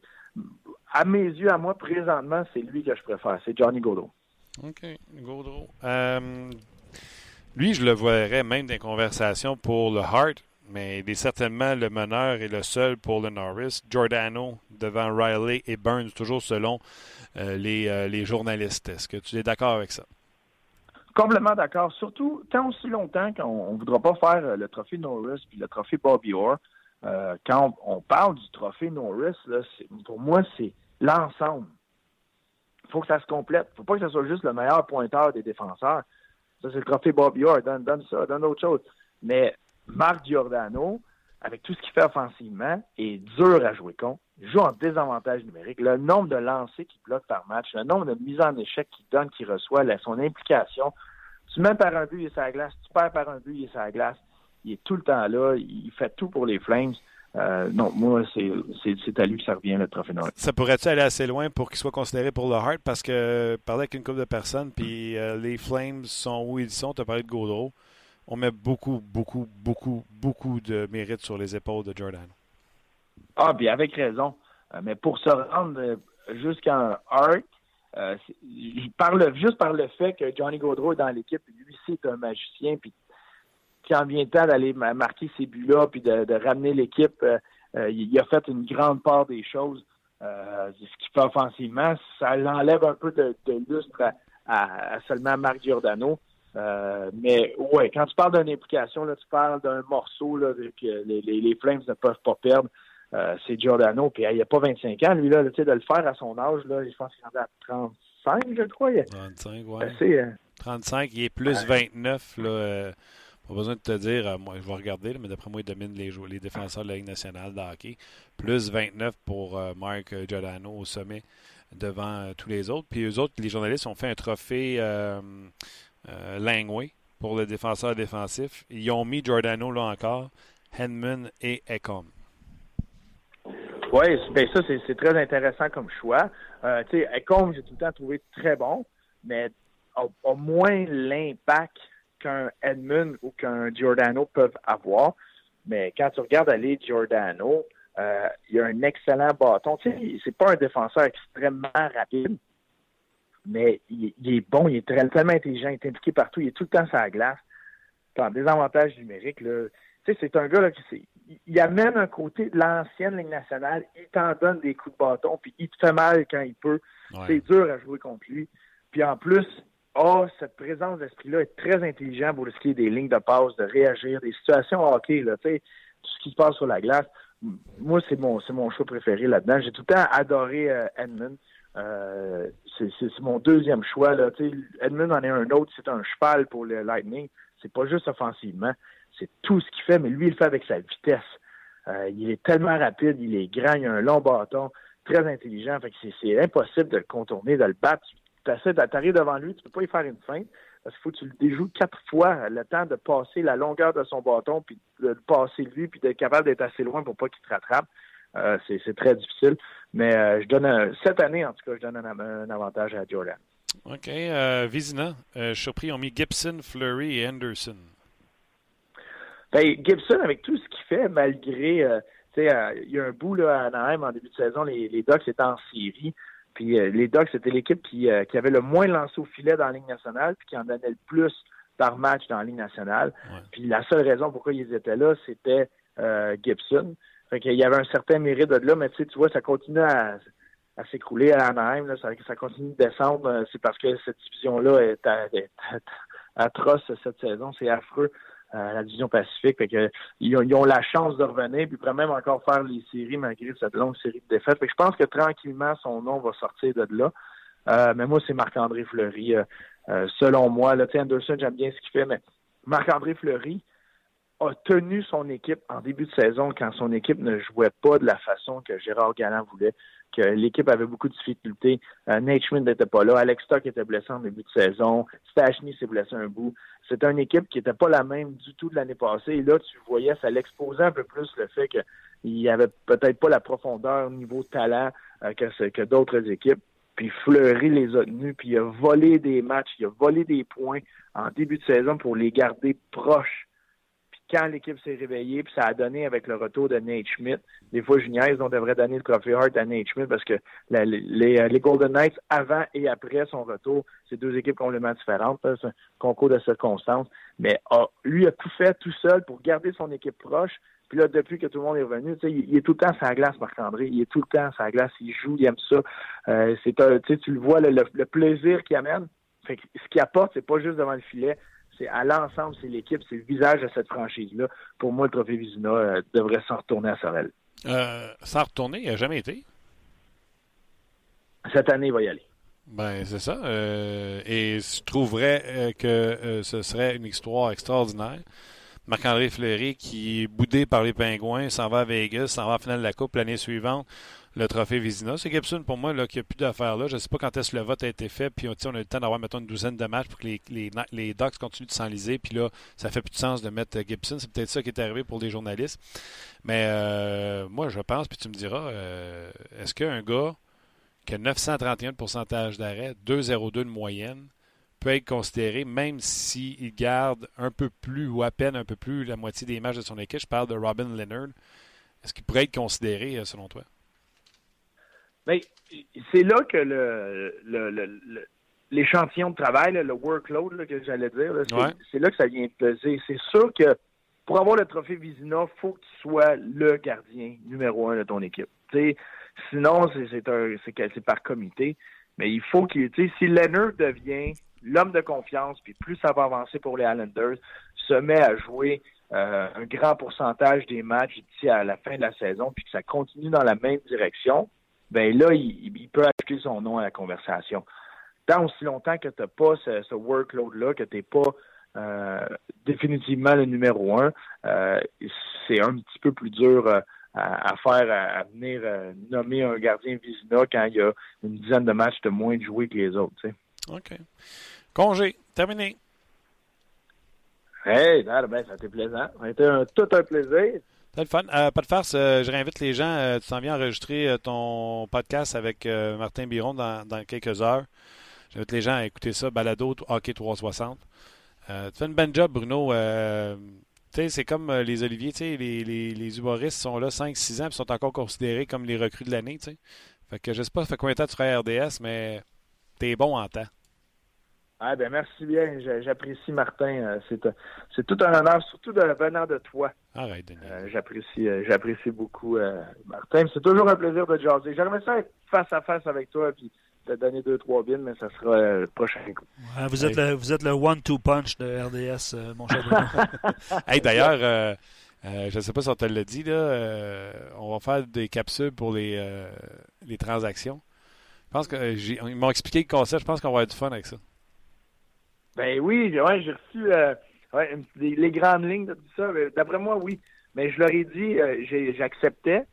À mes yeux, à moi, présentement, c'est lui que je préfère. C'est Johnny Gaudreau. OK, Gaudreau. Euh, lui, je le verrais même les conversations pour le Hart, mais il est certainement le meneur et le seul pour le Norris. Giordano devant Riley et Burns, toujours selon euh, les, euh, les, journalistes. Est-ce que tu es d'accord avec ça? Complètement d'accord. Surtout tant aussi longtemps qu'on ne voudra pas faire euh, le trophée Norris puis le trophée Bobby Orr. quand on, parle du trophée Norris, pour moi, c'est l'ensemble. Il faut que ça se complète. Il ne faut pas que ce soit juste le meilleur pointeur des défenseurs. Ça, c'est le trophée Bob Orr. Donne, donne ça, donne autre chose. Mais Marc Giordano, avec tout ce qu'il fait offensivement, est dur à jouer contre. Il joue en désavantage numérique. Le nombre de lancers qu'il bloque par match, le nombre de mises en échec qu'il donne, qu'il reçoit, son implication. Tu mets par un but, il est sur la glace. Tu perds par un but, il est sur la glace. Il est tout le temps là. Il fait tout pour les Flames. Euh, non, moi, c'est à lui que ça revient, le trophée Nord. Ça pourrait-tu aller assez loin pour qu'il soit considéré pour le Hart? Parce que, parler avec une couple de personnes, puis euh, les Flames sont où ils sont. Tu as parlé de Gaudreau. On met beaucoup, beaucoup, beaucoup, beaucoup de mérite sur les épaules de Jordan. Ah, puis avec raison. Euh, mais pour se rendre jusqu'à un Hart, parle juste par le fait que Johnny Gaudreau est dans l'équipe, lui, c'est un magicien, puis quand vient le temps d'aller marquer ces buts-là, puis de, ramener l'équipe, euh, euh, il a fait une grande part des choses. Euh, ce qu'il fait offensivement, ça l'enlève un peu de, lustre à, seulement Marc Giordano. Mais ouais, quand tu parles d'une implication, là, tu parles d'un morceau là, que les, les, Flames ne peuvent pas perdre. c'est Giordano. Puis il n'y a pas 25 ans, lui, là, de le faire à son âge, là, je pense qu'il est à 35, je crois. 35, oui. 35, il est plus 29. Là, pas besoin de te dire, euh, moi, je vais regarder, mais d'après moi, il domine les, les défenseurs de la Ligue nationale de hockey. Plus 29 pour euh, Marc Giordano au sommet devant euh, tous les autres. Puis eux autres, les journalistes ont fait un trophée Langway pour le défenseur défensif. Ils ont mis Giordano là encore, Henman et Ecom. Oui, ben ça, c'est très intéressant comme choix. Euh, tu sais, Ecom, j'ai tout le temps trouvé très bon, mais a moins l'impact qu'un Edmund ou qu'un Giordano peuvent avoir. Mais quand tu regardes aller Giordano, euh, il a un excellent bâton. Tu sais, c'est pas un défenseur extrêmement rapide, mais il, est bon, il est tellement intelligent, il est impliqué partout, il est tout le temps sur la glace. Dans des avantages numériques, là. Tu sais, c'est un gars là, qui il amène un côté de l'ancienne Ligue nationale, il t'en donne des coups de bâton, puis il te fait mal quand il peut. C'est dur à jouer contre lui. Puis en plus, ah, cette présence d'esprit-là est très intelligent pour risquer des lignes de passe, de réagir, des situations hockey, là, tu sais, tout ce qui se passe sur la glace. Moi, c'est mon c'est mon choix préféré là-dedans. J'ai tout le temps adoré euh, Edmund. Euh, c'est mon deuxième choix. Là. Edmund en est un autre, c'est un cheval pour le Lightning. C'est pas juste offensivement, c'est tout ce qu'il fait, mais lui, il le fait avec sa vitesse. Euh, il est tellement rapide, il est grand, il a un long bâton, très intelligent. Fait que c'est impossible de le contourner, de le battre tu arrives devant lui, tu peux pas y faire une feinte parce qu'il faut que tu le déjoues quatre fois le temps de passer la longueur de son bâton, puis de le passer lui, puis d'être capable d'être assez loin pour pas qu'il te rattrape. Euh, c'est très difficile. Mais euh, je donne cette année, en tout cas, je donne un, avantage à Jordan. OK. Euh, Vizina, je suis surpris, ont mis Gibson, Fleury et Anderson. Ben, Gibson, avec tout ce qu'il fait, malgré, tu sais, il y a un bout là, à Anaheim en début de saison, les, les Ducks étaient en série. Puis les Ducks, c'était l'équipe qui, qui, avait le moins lancé au filet dans la Ligue nationale, puis qui en donnait le plus par match dans la Ligue nationale. Puis la seule raison pourquoi ils étaient là, c'était Gibson. Fait qu'il y avait un certain mérite de là, mais tu vois, ça continue à, s'écrouler à Anaheim, là, ça, continue de descendre. Euh, c'est parce que cette division-là est, atroce cette saison. C'est affreux. Euh, la division Pacifique. Ils, ont, la chance de revenir, puis pourraient même encore faire les séries malgré cette longue série de défaites. Je pense que tranquillement, son nom va sortir de là. Euh, mais moi, c'est Marc-André Fleury. selon moi, là, Anderson, j'aime bien ce qu'il fait, mais Marc-André Fleury, a tenu son équipe en début de saison quand son équipe ne jouait pas de la façon que Gérard Galland voulait, que l'équipe avait beaucoup de difficultés. Euh, Nate Schmidt n'était pas là. Alex Stock était blessé en début de saison. Stachny s'est blessé un bout. C'était une équipe qui n'était pas la même du tout de l'année passée. Et là, tu voyais, ça l'exposait un peu plus le fait qu'il n'y avait peut-être pas la profondeur niveau talent euh, que, que d'autres équipes. Puis Fleury les a tenus, puis il a volé des matchs, il a volé des points en début de saison pour les garder proches quand l'équipe s'est réveillée, puis ça a donné avec le retour de Nate Schmidt. Des fois, je on devrait donner le trophée Hart à Nate Schmidt parce que euh, les, Golden Knights, avant et après son retour, c'est deux équipes complètement différentes. C'est un concours de circonstances. Mais lui a tout fait tout seul pour garder son équipe proche. Puis là, depuis que tout le monde est revenu, il, est tout le temps la glace, Marc-André. Il est tout le temps la glace. Il joue, il aime ça. Euh, c'est tu le vois, le, plaisir qu'il amène. ce qu'il apporte, c'est pas juste devant le filet, c'est à l'ensemble, c'est l'équipe, c'est le visage de cette franchise-là. Pour moi, le trophée Vizina euh, devrait s'en retourner à Sorel. Euh, s'en retourner, il n'a jamais été. Cette année, il va y aller. Ben, c'est ça. Euh, et je trouverais que ce serait une histoire extraordinaire. Marc-André Fleury, qui est boudé par les Pingouins, s'en va à Vegas, s'en va à la finale de la Coupe l'année suivante le trophée Vizina. C'est Gibson, pour moi, là, qui n'a plus d'affaires là. Je ne sais pas quand est-ce que le vote a été fait, puis on a eu le temps d'avoir, mettons, une douzaine de matchs pour que les, les, Ducks continuent de s'enliser, puis là, ça fait plus de sens de mettre euh, Gibson. C'est peut-être ça qui est arrivé pour les journalistes. Mais euh, moi, je pense, puis tu me diras, euh, est-ce qu'un gars qui a 931 de pourcentage d'arrêt, 2,02 de moyenne, peut être considéré, même s'il garde un peu plus ou à peine un peu plus la moitié des matchs de son équipe. Je parle de Robin Leonard. Est-ce qu'il pourrait être considéré, selon toi? Mais c'est là que le, l'échantillon de travail, le workload que j'allais dire, c'est là que ça vient peser. C'est sûr que pour avoir le trophée Vizina, il faut que tu sois le gardien numéro un de ton équipe. sinon, c'est par comité. Mais il faut qu'il. Si Leonard devient l'homme de confiance, puis plus ça va avancer pour les Islanders, se met à jouer euh, un grand pourcentage des matchs d'ici à la fin de la saison, puis que ça continue dans la même direction, ben là, il, peut ajouter son nom à la conversation. Tant aussi longtemps que tu n'as pas ce, workload-là, que tu n'es pas euh, définitivement le numéro un, euh, c'est un petit peu plus dur euh, à, faire, à, venir nommer un gardien Vizina quand il y a une dizaine de matchs de moins de jouer que les autres. OK. Congé, terminé. Hey, ben, ça a été plaisant. Ça a été tout un plaisir. Le fun. Euh, pas de farce, euh, je réinvite les gens. Euh, tu t'en viens enregistrer ton podcast avec Martin Biron dans, quelques heures. J'invite les gens à écouter ça, Balado Hockey 360. tu fais une bonne job, Bruno. c'est comme les Oliviers, les, les, les, humoristes sont là 5-6 ans et sont encore considérés comme les recrues de l'année. Fait que je sais pas ça fait combien de temps tu feras RDS, mais t'es bon en temps. Ah ben merci bien, j'apprécie Martin. Euh, euh, c'est tout un honneur, surtout de venant de toi. Arrête, Denis. Euh, j'apprécie j'apprécie beaucoup Martin. C'est toujours un plaisir de jaser. J'aimerais ça être face à face avec toi puis te donner deux trois bines, mais ça sera le prochain coup. vous êtes le vous êtes le one-two punch de RDS, mon cher [laughs] hey, d'ailleurs. je ne sais pas si on te l'a dit, là, on va faire des capsules pour les, les transactions. Je pense que ils m'ont expliqué le concept, je pense qu'on va avoir du fun avec ça. Ben oui, ouais, j'ai reçu euh, les, grandes lignes de tout ça. D'après moi, oui. Mais je leur ai dit, euh, j'acceptais.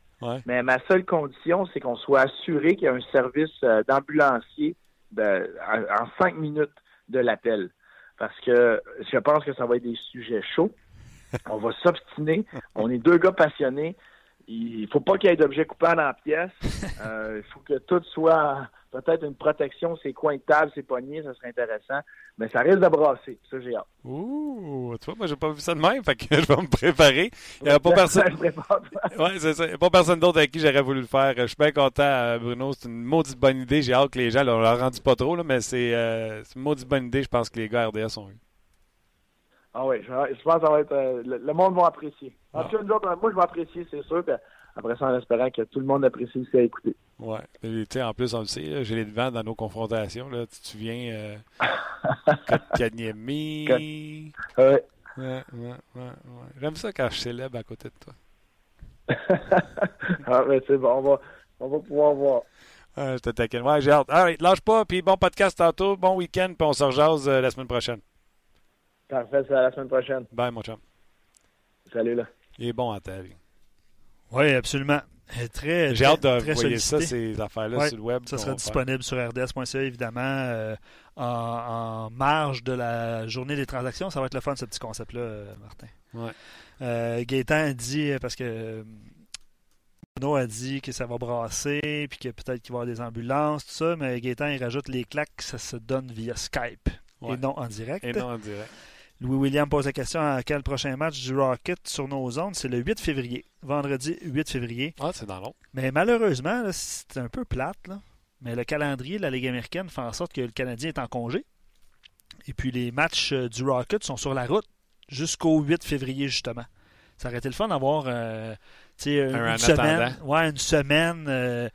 Mais ma seule condition, c'est qu'on soit assuré qu'il y a un service euh, d'ambulancier en cinq minutes de l'appel. Parce que je pense que ça va être des sujets chauds. [laughs] On va s'obstiner. On est deux gars passionnés. Il faut pas qu'il y ait d'objets coupants dans la pièce. [laughs] Euh, il faut que tout soit peut-être une protection, ses coins de table, ses poignées, ça serait intéressant. Mais ça risque de brasser. Ça, j'ai hâte. Ouh, tu vois, moi, j'ai pas vu ça de même, [laughs] fait que je vais me préparer. Il n'y a pas personne. ouais, c'est ça. Il n'y a pas personne d'autre avec qui j'aurais voulu le faire. Je suis bien content, euh, Bruno. C'est une maudite bonne idée. J'ai hâte que les gens, là, on leur rendu pas trop, là, mais euh, c'est une maudite bonne idée. Je pense que les gars RDS ont eu. Ah oui, je, pense que ça va être. Euh, le, monde va apprécier. En tout cas, moi, je vais apprécier, c'est sûr. après ça, en espérant que tout le monde apprécie aussi à écouter. Ouais. en plus, on le sait, j'ai les devants dans nos confrontations. Là. Tu te souviens, euh, [laughs] Kanyemi. Ouais. Ouais, ouais, ouais, J'aime ça quand je célèbre à côté de toi. [laughs] ah, mais c'est bon, on va, on va pouvoir voir. Ah, je te taquine. Ouais, j'ai hâte. Right, lâche pas, puis bon podcast tantôt, bon week-end, puis on se rejase euh, la semaine prochaine. Parfait, c'est à la semaine prochaine. Bye, mon chum. Salut, là. Il est bon à ta vie. Oui, absolument. Très, J'ai hâte de voir ça, ces affaires-là, sur le web. Ça sera disponible sur rds.ca, évidemment, euh, en, marge de la journée des transactions. Ça va être le fun, ce petit concept-là, euh, Martin. Ouais. Euh, Gaétan a dit, parce que Bruno a dit que ça va brasser, puis que peut-être qu'il va y avoir des ambulances, tout ça, mais Gaétan, il rajoute les claques, ça se donne via Skype et non en direct. Et non en direct. Louis William pose la question à quel prochain match du Rocket sur nos ondes C'est le 8 février. Vendredi 8 février. Ah, c'est dans long. Mais malheureusement, c'est un peu plate. Là. Mais le calendrier de la Ligue américaine fait en sorte que le Canadien est en congé. Et puis les matchs euh, du Rocket sont sur la route jusqu'au 8 février, justement. Ça aurait été le fun d'avoir euh, une, semaine, ouais, une semaine. Euh,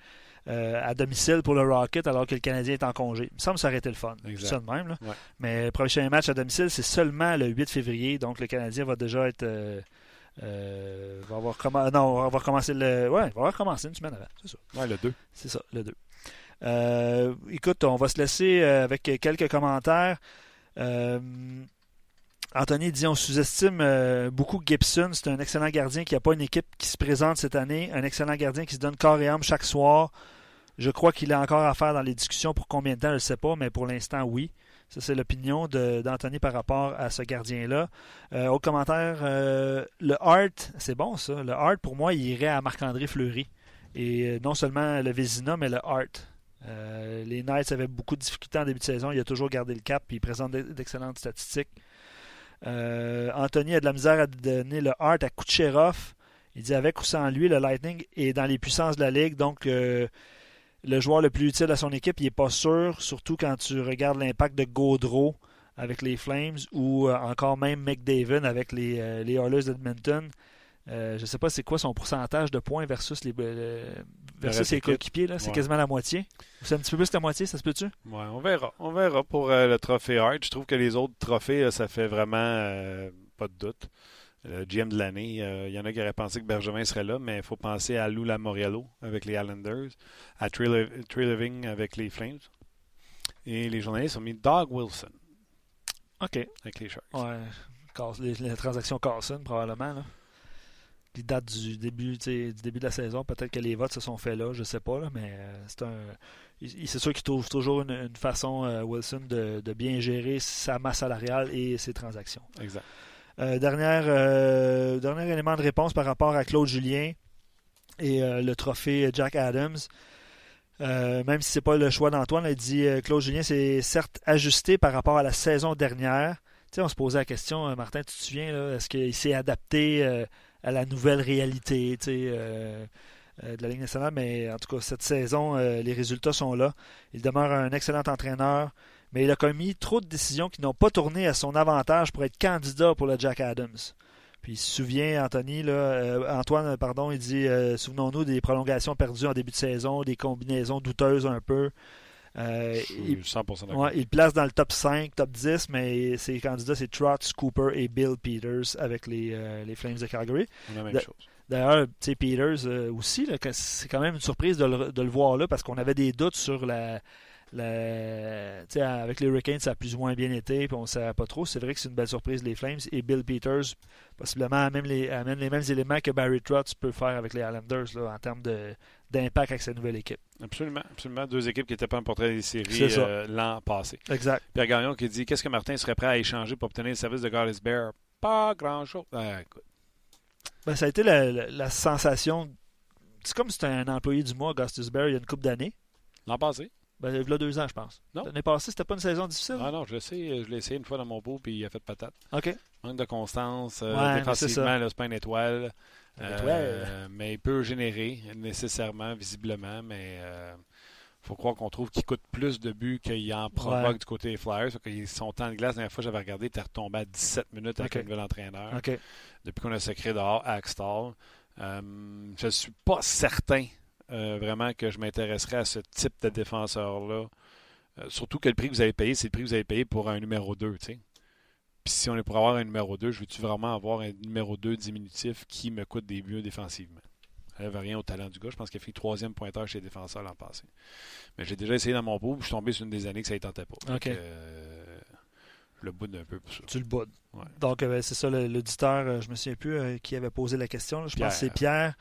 euh, à domicile pour le Rocket alors que le Canadien est en congé. Il me semble que ça aurait été le fun. Exact. Ça de même. Là. Mais le prochain match à domicile, c'est seulement le 8 février. Donc le Canadien va déjà être. Euh, euh, va avoir non, on va recommencer le. Ouais, va avoir commencé une semaine avant. C'est ça. Ouais, le 2. C'est ça, le 2. écoute, on va se laisser avec quelques commentaires. Anthony dit on sous-estime beaucoup Gibson. C'est un excellent gardien qui n'a pas une équipe qui se présente cette année. Un excellent gardien qui se donne corps et âme chaque soir. Je crois qu'il a encore à faire dans les discussions pour combien de temps, je ne sais pas, mais pour l'instant, oui. Ça, c'est l'opinion d'Anthony par rapport à ce gardien-là. Euh, autre commentaire, euh, le Hart, c'est bon ça. Le Hart, pour moi, il irait à Marc-André Fleury. Et euh, non seulement le Vézina, mais le Hart. Euh, les Knights avaient beaucoup de difficultés en début de saison. Il a toujours gardé le cap et il présente d'excellentes statistiques. Anthony a de la misère à donner le Hart à Kucherov. Il dit avec ou sans lui, le Lightning est dans les puissances de la ligue. Donc, le joueur le plus utile à son équipe, il n'est pas sûr, surtout quand tu regardes l'impact de Gaudreau avec les Flames ou euh, encore même McDavid avec les, euh, les Oilers d'Edmonton. Euh, je ne sais pas c'est quoi son pourcentage de points versus, les, versus ses coéquipiers. C'est quasiment la moitié. C'est un petit peu plus que la moitié, ça se peut-tu? Oui, on verra. On verra pour le trophée Hart. Je trouve que les autres trophées, ça fait vraiment pas de doute le GM de l'année. Euh, il y en a qui auraient pensé que Bergevin serait là, mais il faut penser à Lou Lamoriello avec les Islanders, à Trey, Living avec les Flames. Et les journalistes ont mis Doug Wilson. OK. Avec les Sharks. Ouais. Les, transactions Carlson, probablement. Là. Il date du début, du début de la saison. Peut-être que les votes se sont faits là, je sais pas, là, mais euh, c'est un. C'est sûr qu'il trouve toujours une, façon, euh, Wilson, de, de, bien gérer sa masse salariale et ses transactions. Exact. Euh, euh, dernier élément de réponse par rapport à Claude Julien et euh, le trophée Jack Adams. même si ce n'est pas le choix d'Antoine, il dit Claude Julien c'est certes ajusté par rapport à la saison dernière. Tu on se posait la question, Martin, tu te souviens, est-ce qu'il s'est adapté à la nouvelle réalité de la Ligue nationale? Mais en tout cas, cette saison, les résultats sont là. Il demeure un excellent entraîneur mais il a commis trop de décisions qui n'ont pas tourné à son avantage pour être candidat pour le Jack Adams. Puis il se souvient, Anthony, là, euh, Antoine, pardon, il dit euh, souvenons-nous des prolongations perdues en début de saison, des combinaisons douteuses un peu. Euh, il, 100% ouais, il place dans le top 5, top 10, mais ses candidats, c'est Trotz, Cooper et Bill Peters avec les, les Flames de Calgary. La même chose. D'ailleurs, Peters aussi, c'est quand même une surprise de le, de le voir là parce qu'on avait des doutes sur la, La- avec les Hurricanes, ça a plus ou moins bien été, puis on ne savait pas trop. C'est vrai que c'est une belle surprise, les Flames. Et Bill Peters, possiblement, amène les, amène les mêmes éléments que Barry Trotz peut faire avec les Islanders là, en termes d'impact avec sa nouvelle équipe. Absolument, absolument. Deux équipes qui n'étaient pas en portrait des séries euh, l'an passé. Exact. Pierre Gagnon qui dit Qu'est-ce que Martin serait prêt à échanger pour obtenir le service de Garlis Bear? Pas grand-chose. Ah. Ben, ça a été la, la- la sensation. C'est comme si c'était un employé du mois, Augustus Bear, il y a une coupe d'années. L'an passé Ben, il y a deux ans, je pense. Non. L'année passée, c'était pas une saison difficile? Ah non, je le sais. Je l'ai essayé une fois dans mon pot puis il a fait patate. OK. Manque de constance. euh, Ouais, défensivement, c'est pas une étoile. Une Euh, étoile. mais il peut générer nécessairement, visiblement. Mais il faut croire qu'on trouve qu'il coûte plus de buts qu'il en provoque Ouais. du côté des Flyers. Son temps de glace, la dernière fois que j'avais regardé, il était retombé à 17 minutes avec Ok. un nouvel entraîneur. OK. depuis qu'on a sacré dehors à Axtall. Euh, je ne suis pas certain euh, vraiment que je m'intéresserais à ce type de défenseur-là. Euh, surtout que le prix que vous avez payé, c'est le prix que vous avez payé pour un numéro 2. tu sais. Puis si on est pour avoir un numéro 2, je veux-tu vraiment avoir un numéro 2 diminutif qui me coûte des buts défensivement? Ça n'avait rien au talent du gars. Je pense qu'il a fait troisième pointeur chez les défenseurs l'an passé. Mais j'ai déjà essayé dans mon pot, je suis tombé sur une des années que ça ne tentait pas. Que, euh, je le boude un peu pour ça. Tu le boudes. Ouais. Donc, euh, c'est ça, l'auditeur, je me souviens plus qui avait posé la question. là. Je pense que c'est Pierre,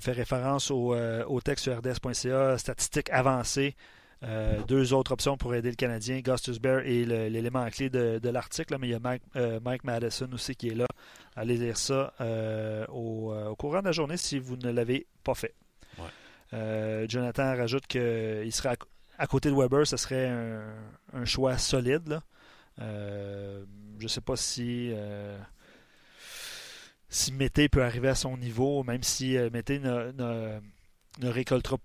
fait référence au, euh, au texte sur rds.ca, statistiques avancées. Euh, deux autres options pour aider le Canadien, Gustus Bear et le- l'élément clé de, de l'article. Mais il y a Mike, euh, Mike Madison aussi qui est là. Allez lire ça euh, au, au courant de la journée si vous ne l'avez pas fait. Ouais. Jonathan rajoute qu'il serait à, à côté de Weber, ce serait un, un choix solide. Là. Je ne sais pas si, si Mété peut arriver à son niveau, même si euh, Mété ne, ne, ne récoltera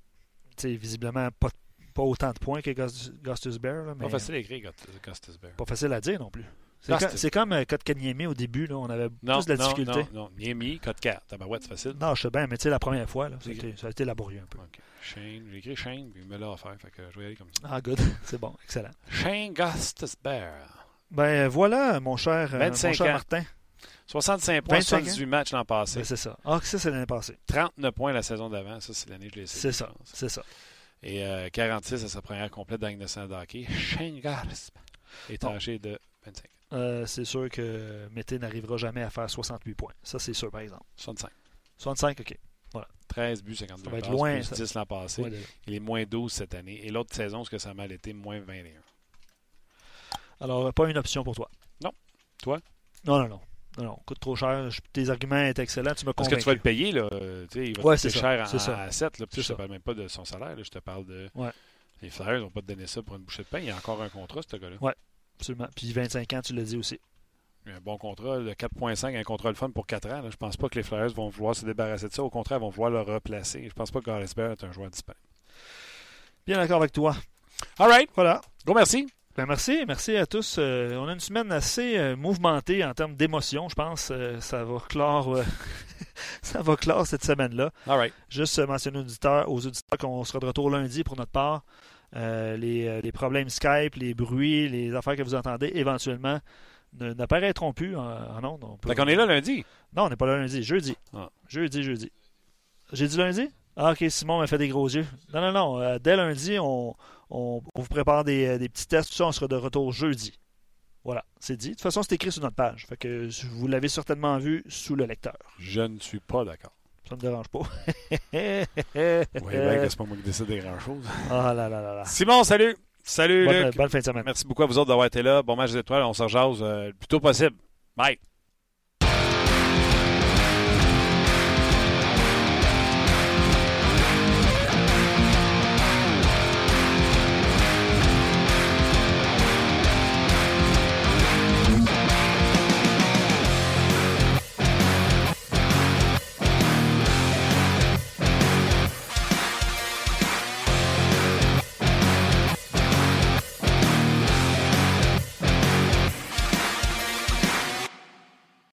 visiblement pas, pas autant de points que Gustus Bear. là, mais Pas facile à écrire, Gustus Bear. pas facile à dire non plus. C'est comme, euh, Kotkaniemi au début, là, on avait Non, plus de la non, difficulté. non, non. Niemi, code 4. Tabarouette, c'est facile. Non, je sais bien, mais tu sais, la première fois, là, ça, a été, laborieux un peu. OK. Shane, j'ai écrit Shane, puis il me l'a offert, fait que je vais y aller comme ça. Ah, good. [laughs] C'est bon, excellent. Shane Gustus Bear. Ben voilà, mon cher, euh, 25 mon cher. Martin. 65 points, 25 78 matchs l'an passé. Ben, c'est ça. Ah, ça, c'est l'année passée. 39 points la saison d'avant. Ça, c'est l'année que je l'ai essayé. C'est ça. C'est ça. Et euh, 46 à sa première complète dans l'Innocent hockey. Shane Gustus est âgé de 25. Euh, c'est sûr que Mété n'arrivera jamais à faire 68 points. Ça, c'est sûr, par exemple. 65. 65, OK. 13 buts, 52 Ça va être passes, loin, plus ça. 10 l'an passé. Ouais. Il est moins 12 cette année. Et l'autre saison, ce que ça a mal été, moins 21. Alors, pas une option pour toi. Non. Toi? Non, non, non. Non, non, coûte trop cher. Tes arguments étaient excellents. Tu m'as Parce que tu vas le payer, là. tu sais, il va Ouais, te coûter cher en, ça. à 7. Là, je te ça. parle même pas de son salaire. là, je te parle de. Ouais. Les Flyers n'ont pas donné ça pour une bouchée de pain. Il y a encore un contrat, ce gars-là. Absolument. Puis 25 ans, tu l'as dit aussi. Un bon contrat. Le 4.5, un contrat le fun pour 4 ans. Là. Je pense pas que les Flyers vont vouloir se débarrasser de ça. Au contraire, ils vont vouloir le replacer. Je pense pas que Gareth est un joueur disponible. Bien d'accord avec toi. All right. Voilà. Gros merci. Ben merci, merci à tous. Euh, on a une semaine assez euh, mouvementée en termes d'émotion, je pense. Euh, ça va clore, [laughs] ça va clore cette semaine-là. Right. Juste mentionner aux auditeurs, aux auditeurs qu'on sera de retour lundi pour notre part. Les, les problèmes Skype, les bruits, les affaires que vous entendez éventuellement n'apparaîtront plus en, en ondes. On peut- est là lundi. Non, on n'est pas là lundi. Jeudi. Ah. Jeudi, jeudi. J'ai dit lundi? Ah, ok, Simon m'a fait des gros yeux. Non, non, non. dès lundi, on, on- on vous prépare des, euh, des petits tests. Tout ça, on sera de retour jeudi. Voilà, c'est dit. De toute façon, c'est écrit sur notre page. Fait que vous l'avez certainement vu sous le lecteur. Je ne suis pas d'accord. Ça ne me dérange pas. Oui, bien que c'est pas moi qui décide des grands-choses. Ah là là là là. Simon, salut. Salut, Bonne, Luc. bonne fin de semaine. Merci beaucoup à vous autres d'avoir été là. Bon match des étoiles. On se rejase euh, le plus tôt possible. Bye.